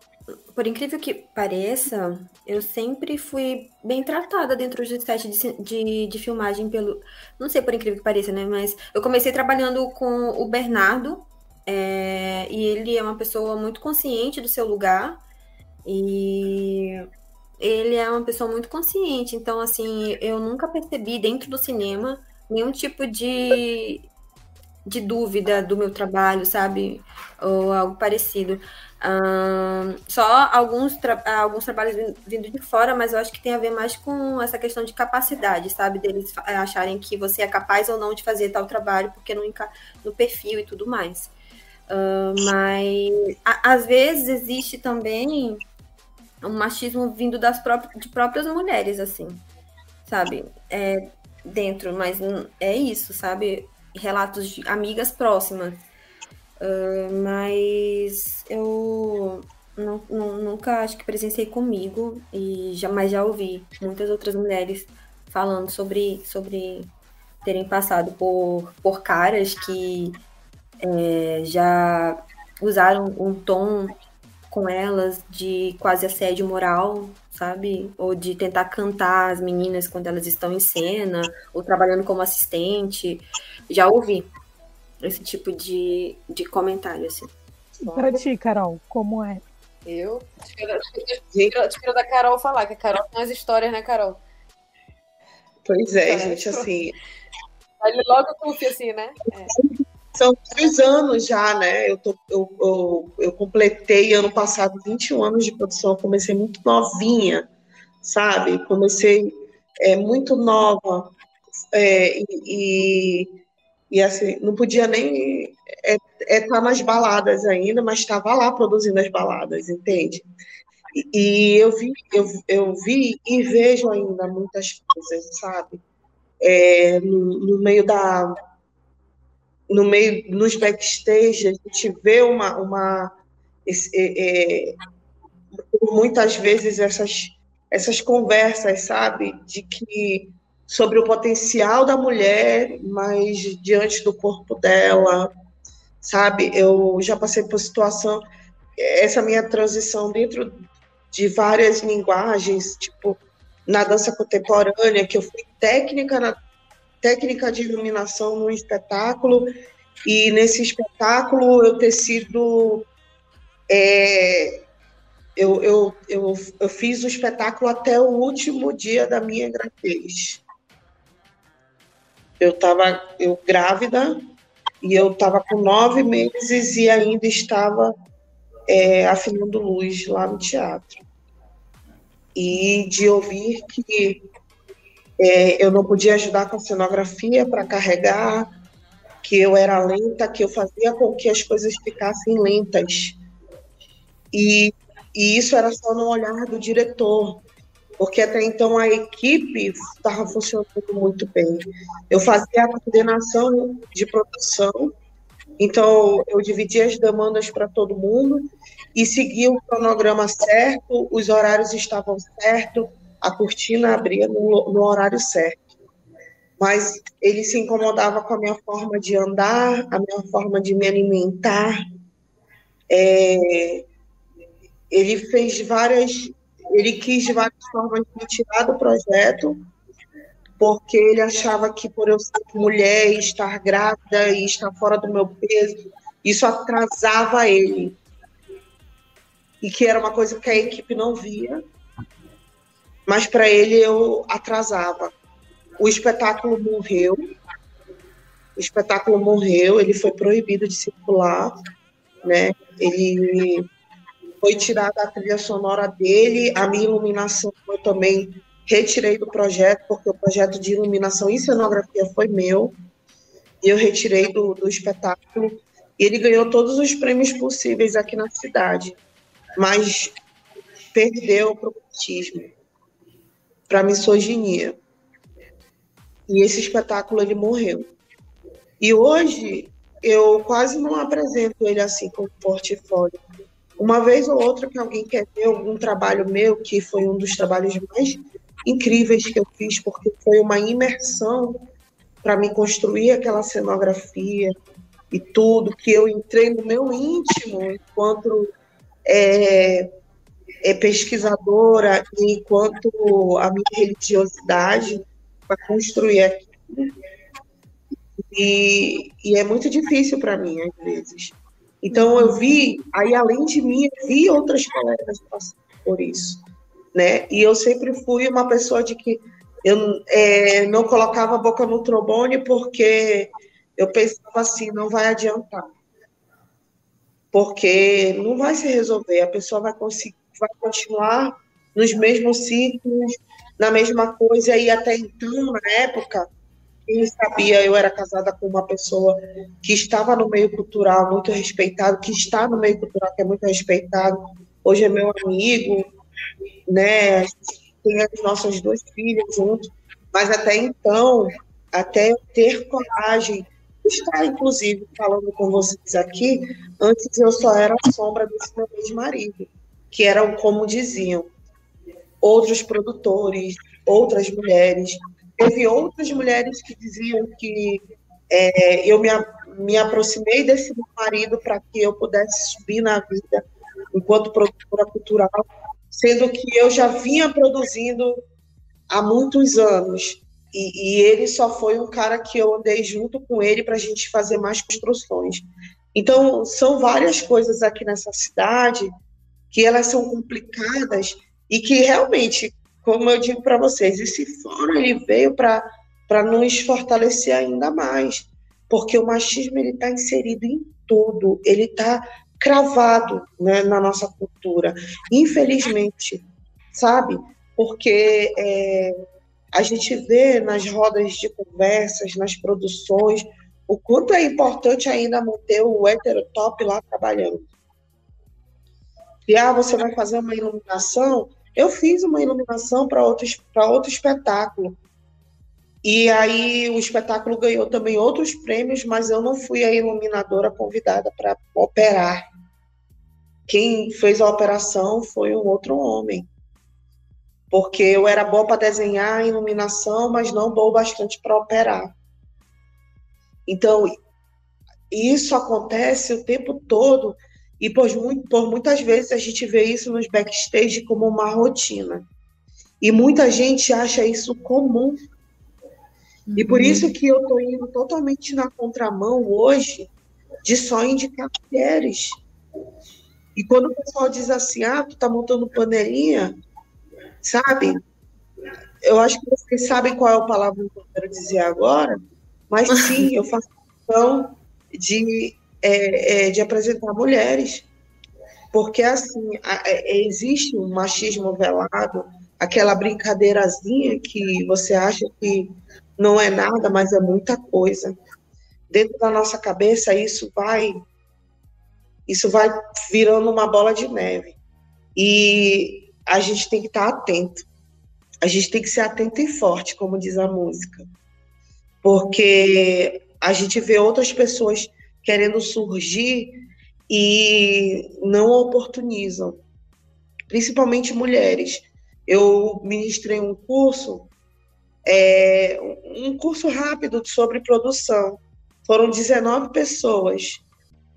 por incrível que pareça, eu sempre fui bem tratada dentro do set de, de, de, filmagem pelo. Não sei por incrível que pareça, né? Mas eu comecei trabalhando com o Bernardo, é, e ele é uma pessoa muito consciente do seu lugar. E ele é uma pessoa muito consciente, então assim, eu nunca percebi dentro do cinema nenhum tipo de, de dúvida do meu trabalho, sabe? Ou algo parecido. só alguns, tra alguns trabalhos vindo de fora, mas eu acho que tem a ver mais com essa questão de capacidade, sabe? Deles acharem que você é capaz ou não de fazer tal trabalho, porque no, no perfil e tudo mais. Uh, mas às vezes existe também um machismo vindo das próprias, de próprias mulheres, assim, sabe? É, dentro, mas é isso, sabe? Relatos de amigas próximas. Uh, mas eu não, não, nunca acho que presenciei comigo e jamais já ouvi muitas outras mulheres falando sobre, sobre terem passado por, por caras que é, já usaram um tom com elas de quase assédio moral, sabe? Ou de tentar cantar as meninas quando elas estão em cena, ou trabalhando como assistente. Já ouvi esse tipo de, de comentário, assim. Para ti, Carol, como é? Eu? Tira da Carol falar, que a Carol tem umas histórias, né, Carol? Pois é, é gente, assim. Aí logo tu, assim, né? É. São dois anos já, né? Eu, tô, eu, eu, eu, completei ano passado 21 anos de produção, comecei muito novinha, sabe? Comecei é, muito nova é, e, e, assim, não podia nem estar é, é, tá nas baladas ainda, mas estava lá produzindo as baladas, entende? E, e eu, vi, eu, eu vi e vejo ainda muitas coisas, sabe? É, no, no meio da no meio, nos backstage, a gente vê uma, uma é, é, muitas vezes essas, essas conversas, sabe, de que sobre o potencial da mulher, mas diante do corpo dela, sabe, eu já passei por situação, essa minha transição dentro de várias linguagens, tipo, na dança contemporânea, que eu fui técnica na técnica de iluminação no espetáculo, e nesse espetáculo eu ter sido. É, eu, eu, eu, eu fiz o espetáculo até o último dia da minha gravidez. Eu estava eu grávida e eu estava com nove meses e ainda estava é, afinando luz lá no teatro. E de ouvir que é, eu não podia ajudar com a cenografia para carregar, que eu era lenta, que eu fazia com que as coisas ficassem lentas. E, e isso era só no olhar do diretor, porque até então a equipe estava funcionando muito bem. Eu fazia a coordenação de produção, então eu dividia as demandas para todo mundo e seguia o cronograma certo, os horários estavam certos, a cortina abria no, no horário certo. Mas ele se incomodava com a minha forma de andar, a minha forma de me alimentar. É, ele fez várias, ele quis de várias formas me tirar do projeto, porque ele achava que por eu ser mulher, estar grávida e estar fora do meu peso, isso atrasava ele. E que era uma coisa que a equipe não via, mas para ele eu atrasava. O espetáculo morreu, o espetáculo morreu, ele foi proibido de circular, né? Ele foi tirada a trilha sonora dele, a minha iluminação eu também retirei do projeto, porque o projeto de iluminação e cenografia foi meu, e eu retirei do, do espetáculo, e ele ganhou todos os prêmios possíveis aqui na cidade, mas perdeu o machismo para misoginia. E esse espetáculo ele morreu. E hoje eu quase não apresento ele assim como portfólio. Uma vez ou outra que alguém quer ver algum trabalho meu, que foi um dos trabalhos mais incríveis que eu fiz, porque foi uma imersão para me construir aquela cenografia e tudo, que eu entrei no meu íntimo enquanto é, é pesquisadora enquanto a minha religiosidade para construir aquilo. E, e é muito difícil para mim, às vezes. Então, eu vi, aí além de mim, eu vi outras colegas por isso, né? E eu sempre fui uma pessoa de que eu é, não colocava a boca no trombone porque eu pensava assim, não vai adiantar. Porque não vai se resolver, a pessoa vai, conseguir, vai continuar nos mesmos ciclos, na mesma coisa, e até então, na época, quem sabia, eu era casada com uma pessoa que estava no meio cultural, muito respeitado, que está no meio cultural, que é muito respeitado, hoje é meu amigo, né, tem as nossas duas filhas juntos, mas até então, até ter coragem estar, inclusive, falando com vocês aqui, antes eu só era a sombra desse meu ex-marido, que eram como diziam, outros produtores, outras mulheres. Teve outras mulheres que diziam que é, eu me, me aproximei desse meu marido para que eu pudesse subir na vida enquanto produtora cultural, sendo que eu já vinha produzindo há muitos anos. E, e, ele só foi um cara que eu andei junto com ele para a gente fazer mais construções. Então, são várias coisas aqui nessa cidade que elas são complicadas e que realmente, como eu digo para vocês, esse fórum ele veio para nos fortalecer ainda mais, porque o machismo ele está inserido em tudo, ele está cravado né, na nossa cultura, infelizmente, sabe? Porque é, a gente vê nas rodas de conversas, nas produções, o quanto é importante ainda manter o heterotop lá trabalhando. Ah, você vai fazer uma iluminação? Eu fiz uma iluminação para outro, outro espetáculo. E aí o espetáculo ganhou também outros prêmios, mas eu não fui a iluminadora convidada para operar. Quem fez a operação foi um outro homem porque eu era boa para desenhar iluminação, mas não boa bastante para operar. Então, isso acontece o tempo todo e por, por, muitas vezes a gente vê isso nos backstage como uma rotina. E muita gente acha isso comum. E por uhum. isso que eu estou indo totalmente na contramão hoje de só indicar mulheres. E quando o pessoal diz assim, ah, tu tá montando panelinha, sabe? Eu acho que vocês sabem qual é a palavra que eu quero dizer agora, mas sim, eu faço questão de, é, é, de apresentar mulheres, porque assim, é, existe um machismo velado, aquela brincadeirazinha que você acha que não é nada, mas é muita coisa. Dentro da nossa cabeça, isso vai isso vai virando uma bola de neve. E a gente tem que estar atento. A gente tem que ser atento e forte, como diz a música. Porque a gente vê outras pessoas querendo surgir e não oportunizam, principalmente mulheres. Eu ministrei um curso, é, um curso rápido sobre produção. Foram 19 pessoas,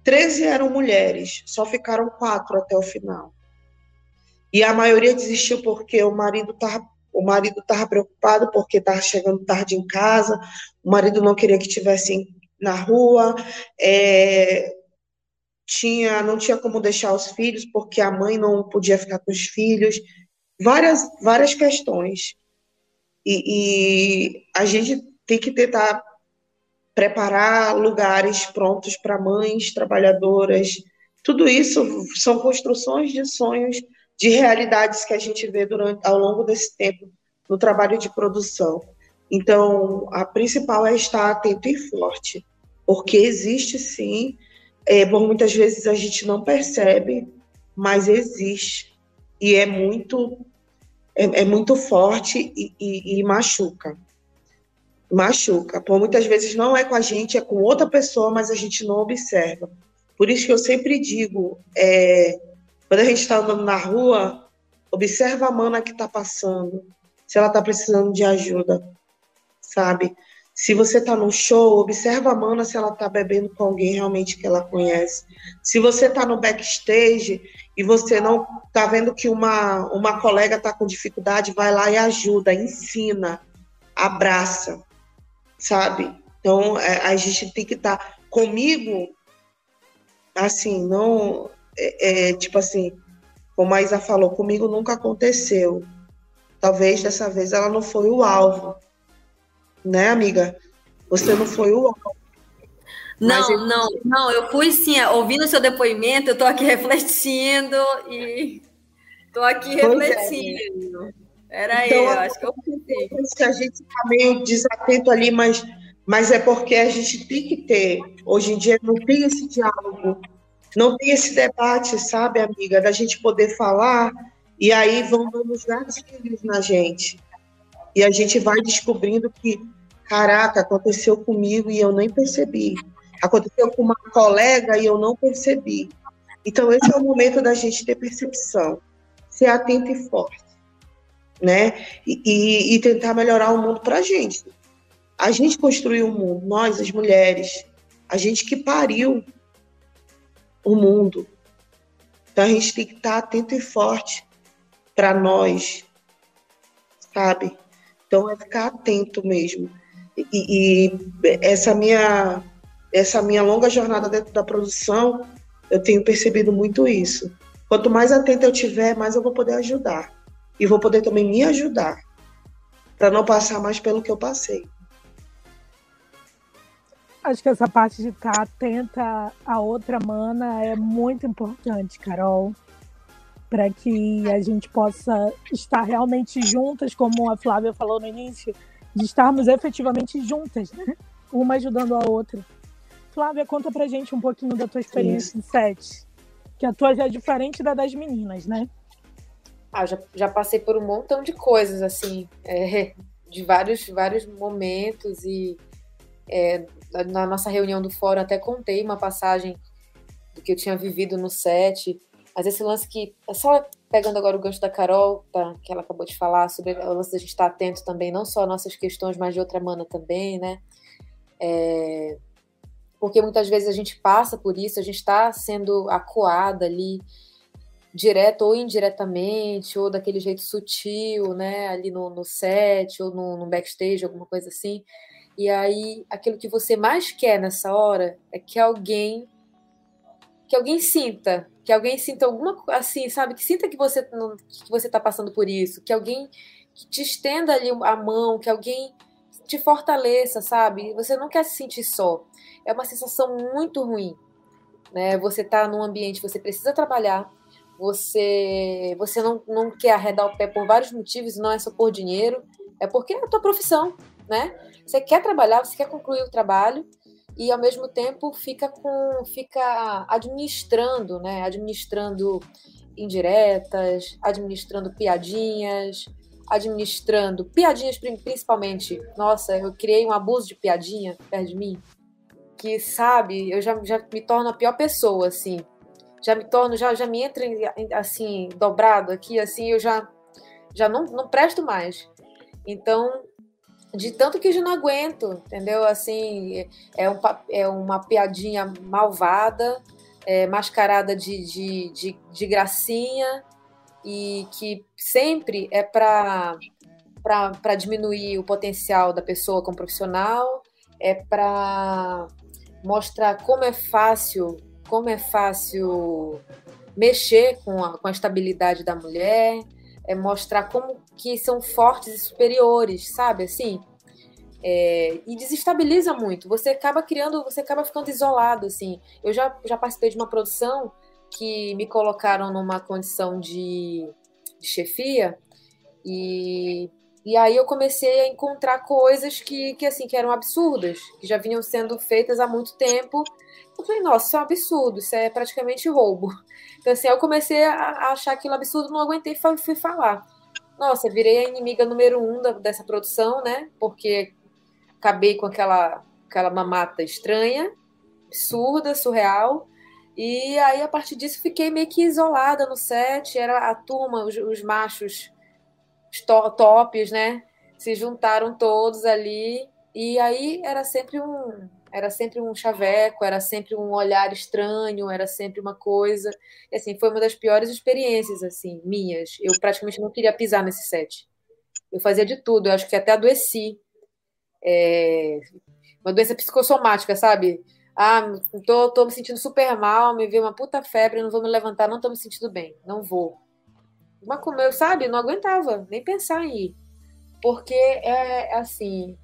13 eram mulheres, só ficaram quatro até o final. E a maioria desistiu porque o marido estava o marido estava preocupado porque estava chegando tarde em casa, o marido não queria que estivesse na rua, é, tinha, não tinha como deixar os filhos porque a mãe não podia ficar com os filhos, várias, várias questões. E, e a gente tem que tentar preparar lugares prontos para mães trabalhadoras. Tudo isso são construções de sonhos de realidades que a gente vê durante, ao longo desse tempo no trabalho de produção. Então, a principal é estar atento e forte, porque existe sim, é, por muitas vezes a gente não percebe, mas existe e é muito é, é muito forte e, e, e machuca machuca. Por muitas vezes não é com a gente, é com outra pessoa, mas a gente não observa. Por isso que eu sempre digo, é, quando a gente está andando na rua, observa a mana que está passando, se ela está precisando de ajuda, sabe? Se você está no show, observa a mana se ela está bebendo com alguém realmente que ela conhece. Se você está no backstage e você não está vendo que uma, uma colega está com dificuldade, vai lá e ajuda, ensina, abraça, sabe? Então, é, a gente tem que estar tá comigo, assim, não é, é, tipo assim, como a Isa falou, comigo nunca aconteceu. Talvez dessa vez ela não foi o alvo. Né, amiga? Você não foi o. Não, eu... não, não, eu fui sim, ouvindo o seu depoimento, eu tô aqui refletindo e tô aqui pois é. refletindo. É. Era então, eu, acho que eu pensei. A gente está meio desatento ali, mas, mas é porque a gente tem que ter. Hoje em dia não tem esse diálogo, não tem esse debate, sabe, amiga, da gente poder falar e aí vão dando os gatilhos na gente. E a gente vai descobrindo que, caraca, aconteceu comigo e eu nem percebi. Aconteceu com uma colega e eu não percebi. Então, esse é o momento da gente ter percepção, ser atento e forte né? E, e, e tentar melhorar o mundo para a gente. A gente construiu o mundo, nós, as mulheres, a gente que pariu o mundo. Então a gente tem que estar atento e forte para nós, sabe? Então é ficar atento mesmo. E, e, essa minha essa minha longa jornada dentro da produção, eu tenho percebido muito isso. Quanto mais atento eu tiver, mais eu vou poder ajudar e vou poder também me ajudar para não passar mais pelo que eu passei. Acho que essa parte de estar atenta a outra mana é muito importante, Carol, para que a gente possa estar realmente juntas, como a Flávia falou no início, de estarmos efetivamente juntas, né? Uma ajudando a outra. Flávia, conta pra gente um pouquinho da tua experiência em sete. Que a tua já é diferente da das meninas, né? Ah, já, já passei por um montão de coisas, assim, é, de vários, vários momentos e é, na nossa reunião do fórum até contei uma passagem do que eu tinha vivido no set, mas esse lance que, é só pegando agora o gancho da Carol, tá, que ela acabou de falar, sobre da gente estar atento também, não só a nossas questões, mas de outra mana também, né? É, porque muitas vezes a gente passa por isso, a gente está sendo acuada ali, direto ou indiretamente, ou daquele jeito sutil, né, ali no, no set, ou no, no backstage, alguma coisa assim. E aí, aquilo que você mais quer nessa hora é que alguém que alguém sinta, que alguém sinta alguma assim, sabe, que sinta que você que você está passando por isso, que alguém que te estenda ali a mão, que alguém te fortaleça, sabe? Você não quer se sentir só. É uma sensação muito ruim, né? Você está num ambiente, você precisa trabalhar, você você não, não quer arredar o pé por vários motivos, não é só por dinheiro, é porque é a tua profissão, né? Você quer trabalhar, você quer concluir o trabalho e ao mesmo tempo fica com fica administrando, né? Administrando indiretas, administrando piadinhas, administrando piadinhas principalmente. Nossa, eu criei um abuso de piadinha perto de mim que sabe, eu já, já me torno a pior pessoa assim já me torno, já, já me entra assim, dobrado aqui, assim, eu já, já não, não presto mais. Então, de tanto que eu já não aguento, entendeu? Assim, é, um, é uma piadinha malvada, é, mascarada de, de, de, de gracinha, e que sempre é para diminuir o potencial da pessoa como profissional, é para mostrar como é fácil como é fácil mexer com a, com a estabilidade da mulher, é mostrar como que são fortes e superiores, sabe? Assim, é, e desestabiliza muito. Você acaba criando, você acaba ficando isolado, assim. Eu já, já participei de uma produção que me colocaram numa condição de, de chefia e, e aí eu comecei a encontrar coisas que, que assim que eram absurdas, que já vinham sendo feitas há muito tempo eu falei, nossa, isso é um absurdo, isso é praticamente roubo. Então, assim, eu comecei a achar aquilo absurdo, não aguentei e fui falar. Nossa, virei a inimiga número um da, dessa produção, né? Porque acabei com aquela, aquela mamata estranha, absurda, surreal. E aí, a partir disso, fiquei meio que isolada no set. Era a turma, os, os machos os to tops, né? Se juntaram todos ali. E aí era sempre um, era sempre um chaveco, era sempre um olhar estranho, era sempre uma coisa. E, assim, foi uma das piores experiências assim minhas. Eu praticamente não queria pisar nesse set. Eu fazia de tudo, eu acho que até adoeci. É... Uma doença psicossomática, sabe? Ah, tô, tô me sentindo super mal, me veio uma puta febre, não vou me levantar, não tô me sentindo bem, não vou. Mas como eu, sabe, não aguentava nem pensar em ir. Porque é assim,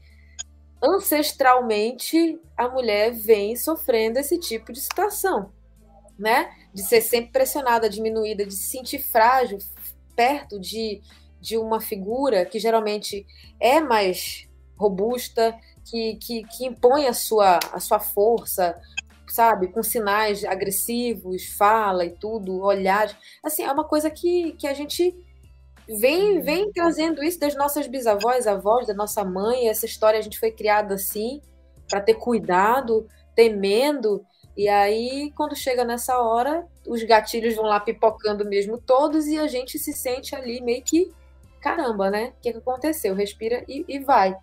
ancestralmente a mulher vem sofrendo esse tipo de situação, né? De ser sempre pressionada, diminuída, de se sentir frágil perto de, de uma figura que geralmente é mais robusta, que, que, que impõe a sua, a sua força, sabe, com sinais agressivos, fala e tudo, olhar. Assim, é uma coisa que, que a gente vem, vem trazendo isso das nossas bisavós, avós, da nossa mãe. Essa história a gente foi criada assim, para ter cuidado, temendo. E aí, quando chega nessa hora, os gatilhos vão lá pipocando mesmo todos e a gente se sente ali meio que, caramba, né? O que, que aconteceu? Respira e, e vai.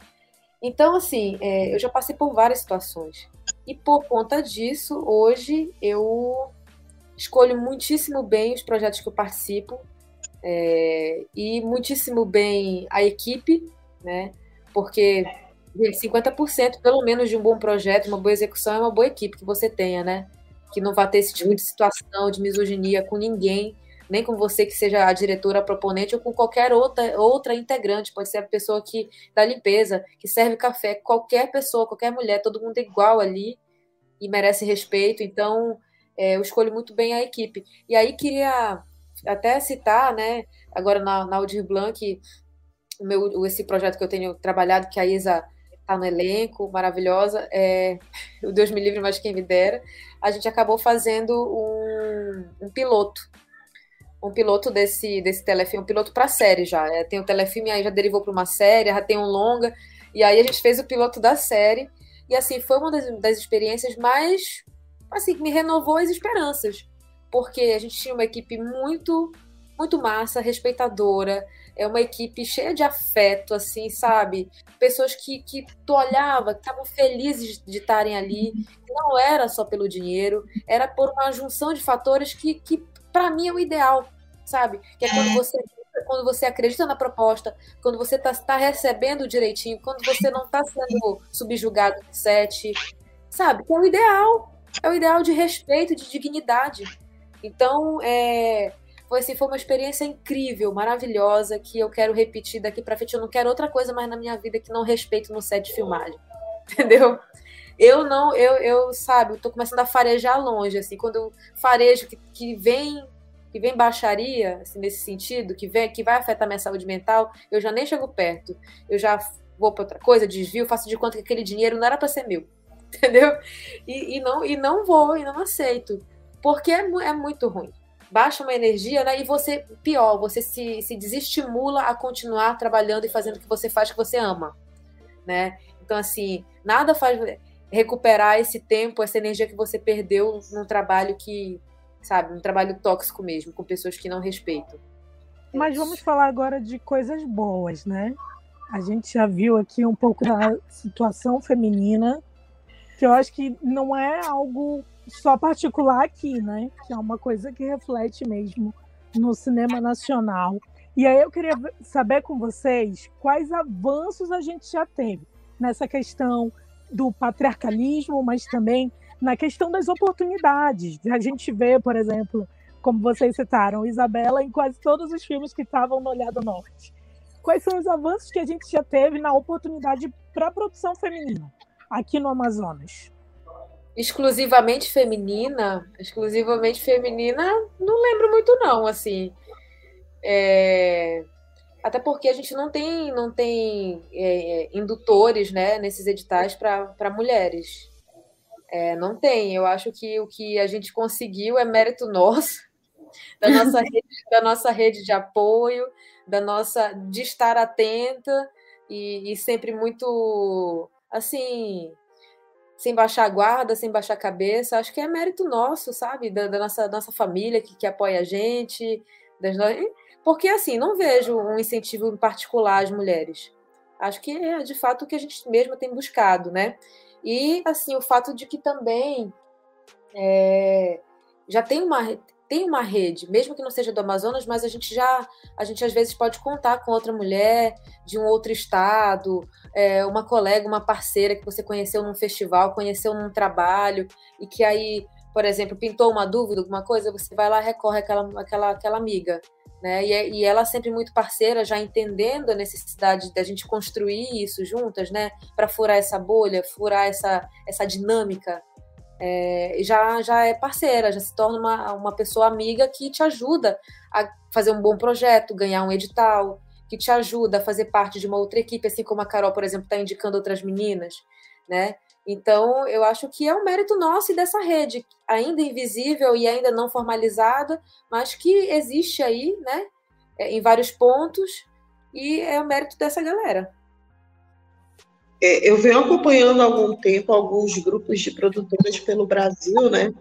Então, assim, é, eu já passei por várias situações. E por conta disso, hoje eu escolho muitíssimo bem os projetos que eu participo é, e muitíssimo bem a equipe, né? Porque 50% pelo menos de um bom projeto, uma boa execução é uma boa equipe que você tenha, né? Que não vai ter esse tipo de situação de misoginia com ninguém nem com você que seja a diretora, a proponente, ou com qualquer outra, outra integrante, pode ser a pessoa que da limpeza, que serve café, qualquer pessoa, qualquer mulher, todo mundo é igual ali e merece respeito. Então, é, eu escolho muito bem a equipe. E aí queria até citar, né, agora na, na Aldir Blanc, o meu, esse projeto que eu tenho trabalhado, que a Isa está no elenco, maravilhosa, é, o Deus me livre, mas quem me dera, a gente acabou fazendo um, um piloto um piloto desse, desse telefilme, um piloto para série já. É, tem o telefilme, aí já derivou para uma série, já tem um longa, e aí a gente fez o piloto da série. E assim, foi uma das, das experiências mais. Assim, que me renovou as esperanças. Porque a gente tinha uma equipe muito, muito massa, respeitadora, é uma equipe cheia de afeto, assim, sabe? Pessoas que, que tu olhava, que estavam felizes de estarem ali. Não era só pelo dinheiro, era por uma junção de fatores que, que para mim, é o ideal sabe? Que é quando é. você quando você acredita na proposta, quando você está tá recebendo direitinho, quando você não está sendo subjugado de sete, sabe? Que é o ideal, é o ideal de respeito, de dignidade. Então, é, foi assim, foi uma experiência incrível, maravilhosa, que eu quero repetir daqui para frente. Eu não quero outra coisa mais na minha vida que não respeito no set de filmagem, entendeu? Eu não, eu, eu sabe, eu tô começando a farejar longe, assim, quando eu farejo que, que vem que vem baixaria, assim, nesse sentido, que, vem, que vai afetar minha saúde mental, eu já nem chego perto. Eu já vou para outra coisa, desvio, faço de conta que aquele dinheiro não era para ser meu. Entendeu? E, e, não, e não vou, e não aceito. Porque é, é muito ruim. Baixa uma energia, né? E você, pior, você se, se desestimula a continuar trabalhando e fazendo o que você faz que você ama. Né? Então, assim, nada faz recuperar esse tempo, essa energia que você perdeu num trabalho que sabe? Um trabalho tóxico mesmo, com pessoas que não respeitam. Mas vamos falar agora de coisas boas, né? A gente já viu aqui um pouco da situação feminina, que eu acho que não é algo só particular aqui, né? Que é uma coisa que reflete mesmo no cinema nacional. E aí eu queria saber com vocês quais avanços a gente já teve nessa questão do patriarcalismo, mas também na questão das oportunidades. A gente vê, por exemplo, como vocês citaram, Isabela em quase todos os filmes que estavam no Olhado Norte. Quais são os avanços que a gente já teve na oportunidade para a produção feminina aqui no Amazonas? Exclusivamente feminina, exclusivamente feminina, não lembro muito não, assim. É... Até porque a gente não tem, não tem é, é indutores né, nesses editais para mulheres. É, não tem. Eu acho que o que a gente conseguiu é mérito nosso, da nossa rede, da nossa rede de apoio, da nossa de estar atenta e, e sempre muito assim sem baixar a guarda, sem baixar a cabeça. Acho que é mérito nosso, sabe? Da, da nossa, nossa família que, que apoia a gente. Das no... Porque, assim, não vejo um incentivo em particular às mulheres. Acho que é, de fato, o que a gente mesma tem buscado, né? E, assim, o fato de que também é, já tem uma. Tem uma rede, mesmo que não seja do Amazonas, mas a gente já, a gente às vezes pode contar com outra mulher de um outro estado, é, uma colega, uma parceira que você conheceu num festival, conheceu num trabalho, e que aí, por exemplo, pintou uma dúvida, alguma coisa, você vai lá recorre àquela, àquela, àquela amiga. Né? E, e ela sempre muito parceira, já entendendo a necessidade da gente construir isso juntas, né? Para furar essa bolha, furar essa, essa dinâmica é, já, já é parceira, já se torna uma, uma pessoa amiga que te ajuda a fazer um bom projeto, ganhar um edital, que te ajuda a fazer parte de uma outra equipe, assim como a Carol, por exemplo, está indicando outras meninas, né? Então, eu acho que é um mérito nosso e dessa rede, ainda invisível e ainda não formalizada, mas que existe aí, né, é, em vários pontos, e é o mérito dessa galera. É, eu venho acompanhando há algum tempo alguns grupos de produtoras pelo Brasil, né?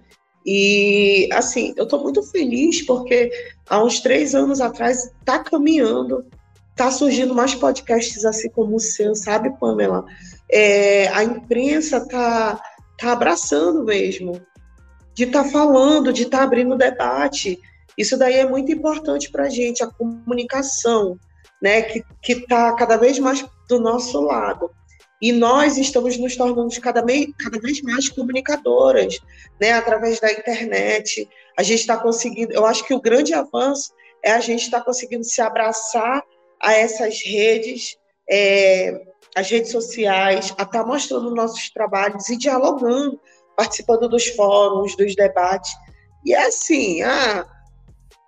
E, assim, eu estou muito feliz porque há uns três anos atrás está caminhando, está surgindo mais podcasts assim como o seu, sabe, Pamela? É, a imprensa está tá abraçando mesmo, de estar tá falando, de estar tá abrindo debate. Isso daí é muito importante para a gente, a comunicação, né, que está cada vez mais do nosso lado. E nós estamos nos tornando cada, cada vez mais comunicadoras, né, através da internet. A gente está conseguindo, eu acho que o grande avanço é a gente estar tá conseguindo se abraçar a essas redes, é, as redes sociais, a estar tá mostrando nossos trabalhos e dialogando, participando dos fóruns, dos debates. E é assim, ah,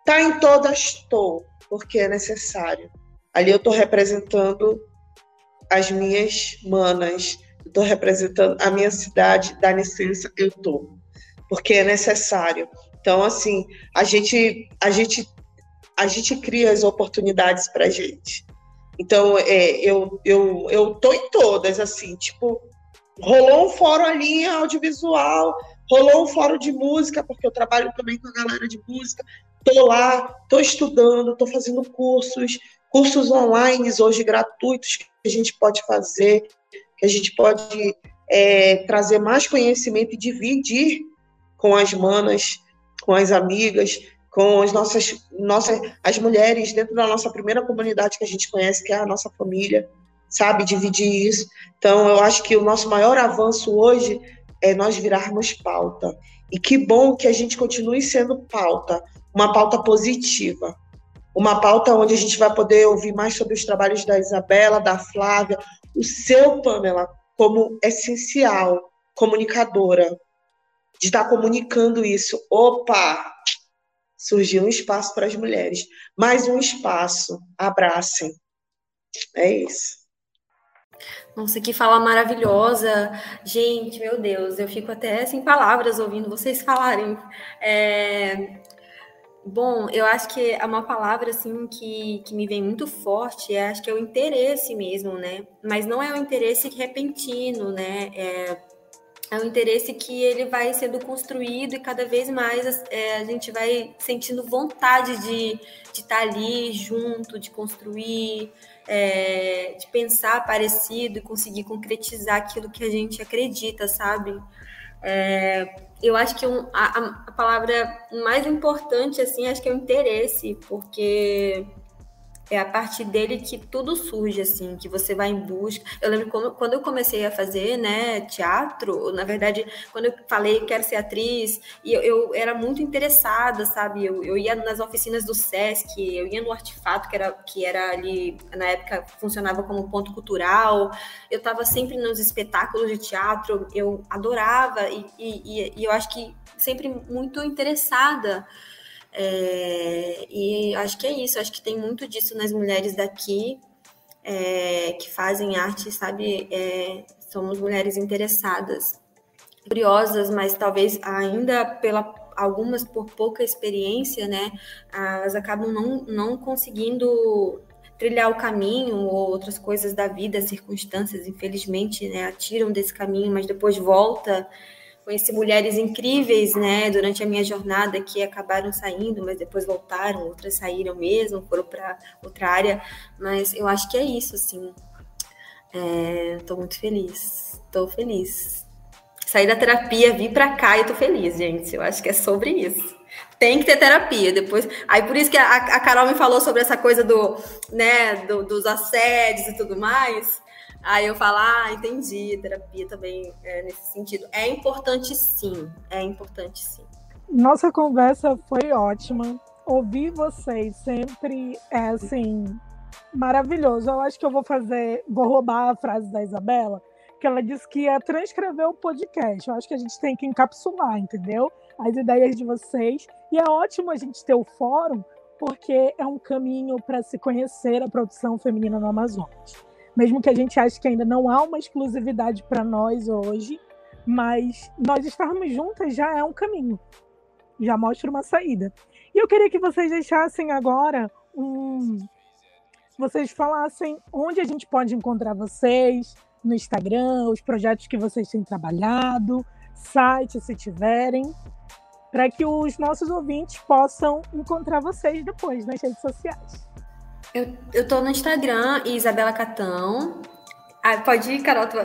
tá em todas, estou, porque é necessário. Ali eu estou representando as minhas manas, estou representando a minha cidade, da licença, eu estou, porque é necessário. Então, assim, a gente, a gente, a gente cria as oportunidades para gente. Então, é, eu, eu, eu tô em todas, assim, tipo, rolou um fórum ali audiovisual, rolou um fórum de música, porque eu trabalho também com a galera de música, tô lá, tô estudando, tô fazendo cursos, cursos online hoje gratuitos que a gente pode fazer, que a gente pode é, trazer mais conhecimento e dividir com as manas, com as amigas, com as nossas, nossas as mulheres dentro da nossa primeira comunidade que a gente conhece, que é a nossa família, sabe? Dividir isso. Então, eu acho que o nosso maior avanço hoje é nós virarmos pauta. E que bom que a gente continue sendo pauta, uma pauta positiva uma pauta onde a gente vai poder ouvir mais sobre os trabalhos da Isabela, da Flávia, o seu, Pamela, como essencial, comunicadora, de estar comunicando isso. Opa! Surgiu um espaço para as mulheres. Mais um espaço. Abracem. É isso. Nossa, que fala maravilhosa. Gente, meu Deus, eu fico até sem palavras ouvindo vocês falarem. É, Bom, eu acho que é uma palavra assim que, que me vem muito forte, é, acho que é o interesse mesmo, né? Mas não é o interesse repentino, né? É, é um interesse que ele vai sendo construído e cada vez mais é, a gente vai sentindo vontade de, de estar ali junto, de construir, é, de pensar parecido e conseguir concretizar aquilo que a gente acredita, sabe? É, eu acho que um, a, a, palavra mais importante, assim, acho que é o interesse, porque é a partir dele que tudo surge, assim, que você vai em busca. Eu lembro quando, quando eu comecei a fazer, né, teatro, na verdade, quando eu falei quero ser atriz, e eu, eu era muito interessada, sabe? Eu, eu ia nas oficinas do SESC, eu ia no Artefato, que era, que era ali, na época, funcionava como ponto cultural, eu estava sempre nos espetáculos de teatro, eu adorava, e, e, e eu acho que sempre muito interessada é, e acho que é isso, acho que tem muito disso nas mulheres daqui é, que fazem arte, sabe? É, somos mulheres interessadas, curiosas, mas talvez ainda pela algumas por pouca experiência, né? Elas acabam não, não conseguindo trilhar o caminho ou outras coisas da vida, circunstâncias, infelizmente, né, atiram desse caminho, mas depois volta Conheci mulheres incríveis, né, durante a minha jornada que acabaram saindo, mas depois voltaram, outras saíram mesmo, foram para outra área. Mas eu acho que é isso, assim. Estou é, muito feliz, estou feliz. Saí da terapia, vim para cá e estou feliz, gente. Eu acho que é sobre isso. Tem que ter terapia depois. Aí por isso que a, a Carol me falou sobre essa coisa do, né, do, dos assédios e tudo mais. Aí eu falo, ah, entendi, terapia também é nesse sentido. É importante sim, é importante sim. Nossa conversa foi ótima. Ouvir vocês sempre é assim maravilhoso. Eu acho que eu vou fazer, vou roubar a frase da Isabela, que ela disse que ia transcrever o podcast. Eu acho que a gente tem que encapsular, entendeu? As ideias de vocês. E é ótimo a gente ter o fórum, porque é um caminho para se conhecer a produção feminina no Amazonas. Mesmo que a gente ache que ainda não há uma exclusividade para nós hoje, mas nós estarmos juntas já é um caminho, já mostra uma saída. E eu queria que vocês deixassem agora um. Vocês falassem onde a gente pode encontrar vocês, no Instagram, os projetos que vocês têm trabalhado, site, se tiverem, para que os nossos ouvintes possam encontrar vocês depois nas redes sociais. Eu, eu tô no Instagram, Isabela Catão. Ah, pode ir, Carol. Tu...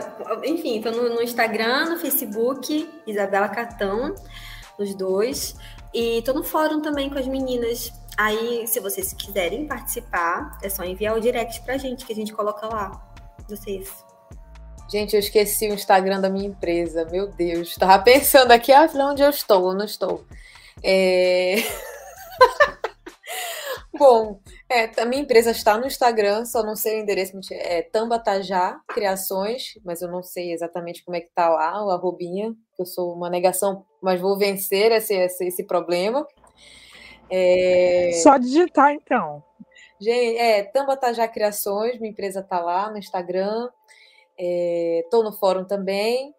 Enfim, tô no, no, Instagram, no Facebook, Isabela Catão, os dois. E tô no fórum também com as meninas. Aí, se vocês quiserem participar, é só enviar o direct pra gente, que a gente coloca lá. Vocês. Gente, eu esqueci o Instagram da minha empresa. Meu Deus. Tava pensando aqui, ah, onde eu estou? Eu não estou. É... Bom, é, a minha empresa está no Instagram, só não sei o endereço, é Tambatajá Criações, mas eu não sei exatamente como é que tá lá, o arrobinha, eu sou uma negação, mas vou vencer esse, esse, esse problema. É... Só digitar, então. Gente, é, Tambatajá Criações, minha empresa está lá no Instagram, estou é, no fórum também,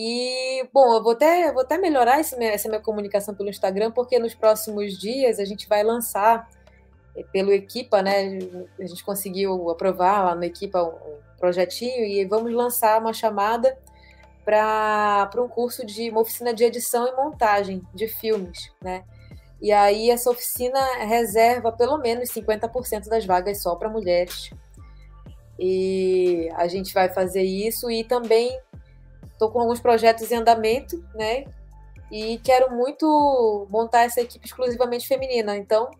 e, bom, eu vou até, vou até melhorar esse, essa minha comunicação pelo Instagram, porque nos próximos dias a gente vai lançar pelo Equipa, né? A gente conseguiu aprovar lá no Equipa um projetinho e vamos lançar uma chamada para um curso de uma oficina de edição e montagem de filmes, né? E aí essa oficina reserva pelo menos 50% das vagas só para mulheres. E a gente vai fazer isso e também estou com alguns projetos em andamento, né? E quero muito montar essa equipe exclusivamente feminina. Então,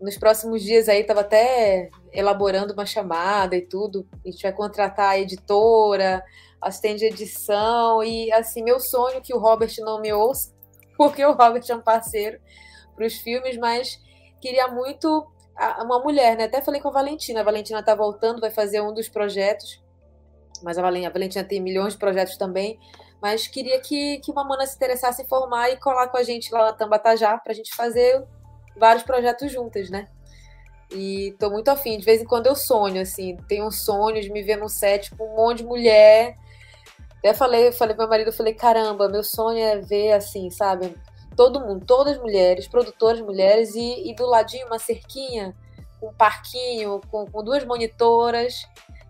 nos próximos dias aí estava até elaborando uma chamada e tudo. A gente vai contratar a editora, assistente de edição e assim meu sonho é que o Robert não me ouça, porque o Robert é um parceiro para os filmes, mas queria muito uma mulher, né? Até falei com a Valentina. A Valentina está voltando, vai fazer um dos projetos, mas a Valentina tem milhões de projetos também. Mas queria que, que uma mana se interessasse em formar e colar com a gente lá na Tambatajá para a gente fazer vários projetos juntas, né? E tô muito afim. De vez em quando eu sonho, assim, tenho um sonho de me ver no set com um monte de mulher. Até falei, falei pro meu marido, falei, caramba, meu sonho é ver, assim, sabe? Todo mundo, todas as mulheres, produtoras mulheres, e, e do ladinho uma cerquinha, um parquinho, com, com duas monitoras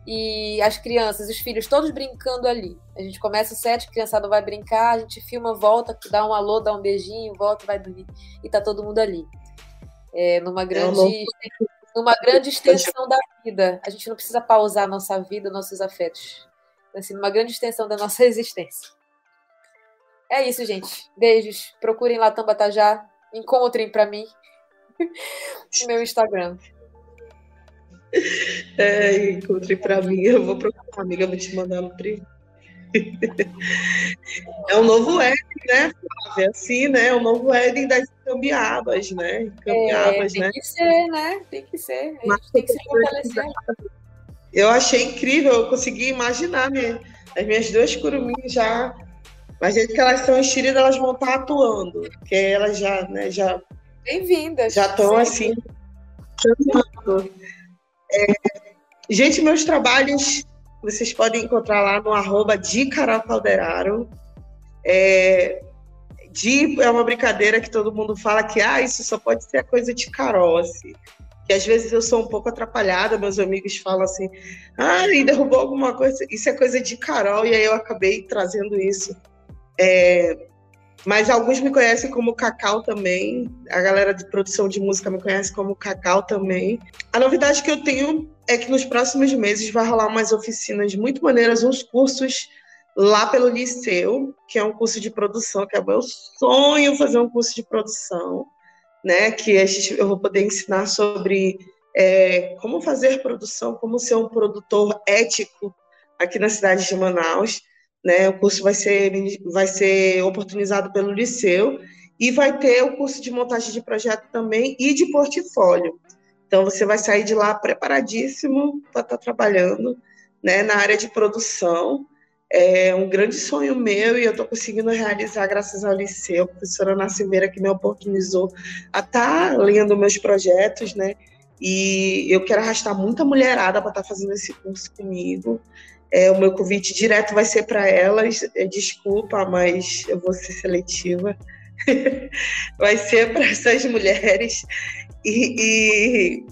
e as crianças, os filhos, todos brincando ali. A gente começa o set, a criançada vai brincar, a gente filma, volta, dá um alô, dá um beijinho, volta, vai dormir. E tá todo mundo ali é, numa grande, numa grande extensão da vida. A gente não precisa pausar a nossa vida, nossos afetos. Assim, numa grande extensão da nossa existência. É isso, gente. Beijos. Procurem lá Tambatajá. Encontrem para mim o meu Instagram. É, encontrem para mim. Eu vou procurar, amiga. vou te mandar no privado. É o novo Éden, né, Flávia? Assim, né? O novo Éden das cambiabas, né? Cambiabas, é, tem né? que ser, né? Tem que ser. Gente tem que se fortalecer. Eu achei incrível, eu consegui imaginar minha, as minhas duas curuminhas já. Mas jeito que elas estão enxeridas, elas vão estar atuando. Porque elas já, né, já. Bem-vindas. Já estão assim. É, gente, meus trabalhos vocês podem encontrar lá no arroba de Carol Calderaro. É, é uma brincadeira que todo mundo fala que ah, isso só pode ser a coisa de Carol, assim. Que às vezes eu sou um pouco atrapalhada, meus amigos falam assim, ah, e derrubou alguma coisa, isso é coisa de Carol, e aí eu acabei trazendo isso. É, mas alguns me conhecem como Cacau também, a galera de produção de música me conhece como Cacau também. A novidade que eu tenho é que nos próximos meses vai rolar umas oficinas muito maneiras, uns cursos lá pelo Liceu, que é um curso de produção, que é o meu sonho fazer um curso de produção, né? Que a gente, eu vou poder ensinar sobre é, como fazer produção, como ser um produtor ético aqui na cidade de Manaus. Né? O curso vai ser, vai ser oportunizado pelo Liceu e vai ter o curso de montagem de projeto também e de portfólio. Então, você vai sair de lá preparadíssimo para estar tá trabalhando né, na área de produção. É um grande sonho meu e eu estou conseguindo realizar graças ao Liceu, a professora Silveira que me oportunizou a estar tá lendo meus projetos, né? E eu quero arrastar muita mulherada para estar tá fazendo esse curso comigo. É, o meu convite direto vai ser para elas. É, desculpa, mas eu vou ser seletiva. vai ser para essas mulheres. E, e,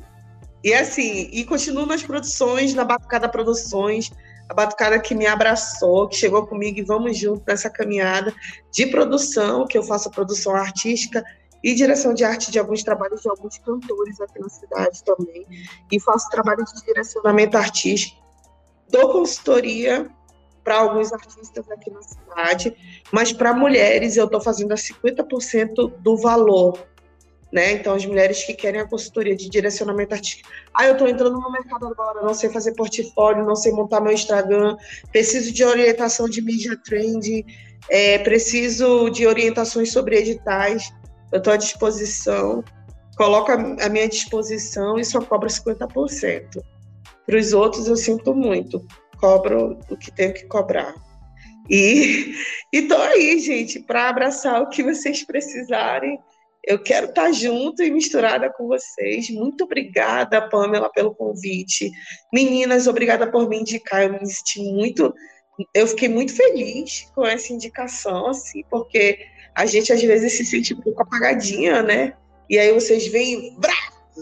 e, assim, e continuo nas produções, na Batucada Produções, a Batucada que me abraçou, que chegou comigo e vamos junto nessa caminhada de produção, que eu faço produção artística e direção de arte de alguns trabalhos de alguns cantores aqui na cidade também. E faço trabalho de direcionamento artístico dou consultoria para alguns artistas aqui na cidade, mas para mulheres eu estou fazendo a 50% do valor. Né? Então, as mulheres que querem a consultoria de direcionamento artístico. Ah, eu estou entrando no mercado agora, não sei fazer portfólio, não sei montar meu Instagram, preciso de orientação de media trend, é, preciso de orientações sobre editais. Eu estou à disposição, coloco a minha disposição e só cobro 50%. Para os outros, eu sinto muito. Cobro o que tenho que cobrar. E estou aí, gente, para abraçar o que vocês precisarem. Eu quero estar tá junto e misturada com vocês. Muito obrigada, Pamela, pelo convite. Meninas, obrigada por me indicar. Eu me senti muito. Eu fiquei muito feliz com essa indicação, assim, porque a gente às vezes se sente um pouco apagadinha, né? E aí vocês vêm, brá,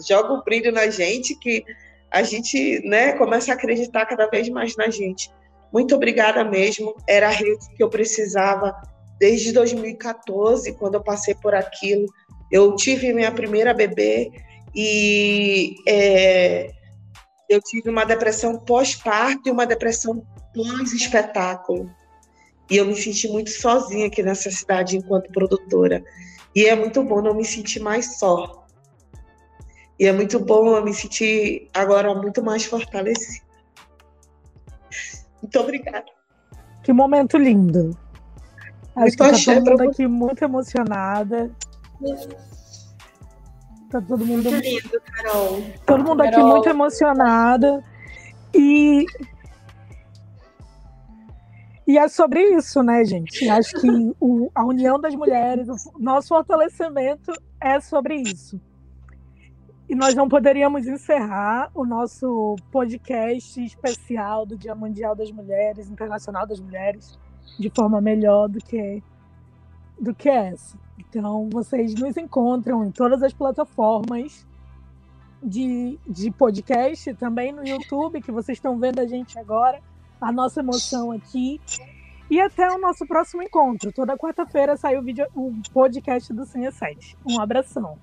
jogam brilho na gente que a gente né, começa a acreditar cada vez mais na gente. Muito obrigada mesmo. Era a rede que eu precisava desde 2014, quando eu passei por aquilo. Eu tive minha primeira bebê e é, eu tive uma depressão pós-parto e uma depressão pós-espetáculo. E eu me senti muito sozinha aqui nessa cidade enquanto produtora. E é muito bom não me sentir mais só. E é muito bom eu me sentir agora muito mais fortalecida. Muito obrigada. Que momento lindo. Acho muito que tá todo mundo aqui muito emocionada. Tá todo mundo muito lindo, Carol. Todo mundo Carol. aqui muito emocionada. E e é sobre isso, né, gente? Acho que o, a união das mulheres, o nosso fortalecimento é sobre isso. E nós não poderíamos encerrar o nosso podcast especial do Dia Mundial das Mulheres, Internacional das Mulheres, de forma melhor do que do que essa. Então, vocês nos encontram em todas as plataformas de, de podcast, também no YouTube, que vocês estão vendo a gente agora, a nossa emoção aqui. E até o nosso próximo encontro. Toda quarta-feira sai o, vídeo, o podcast do Cine 7. Um abração.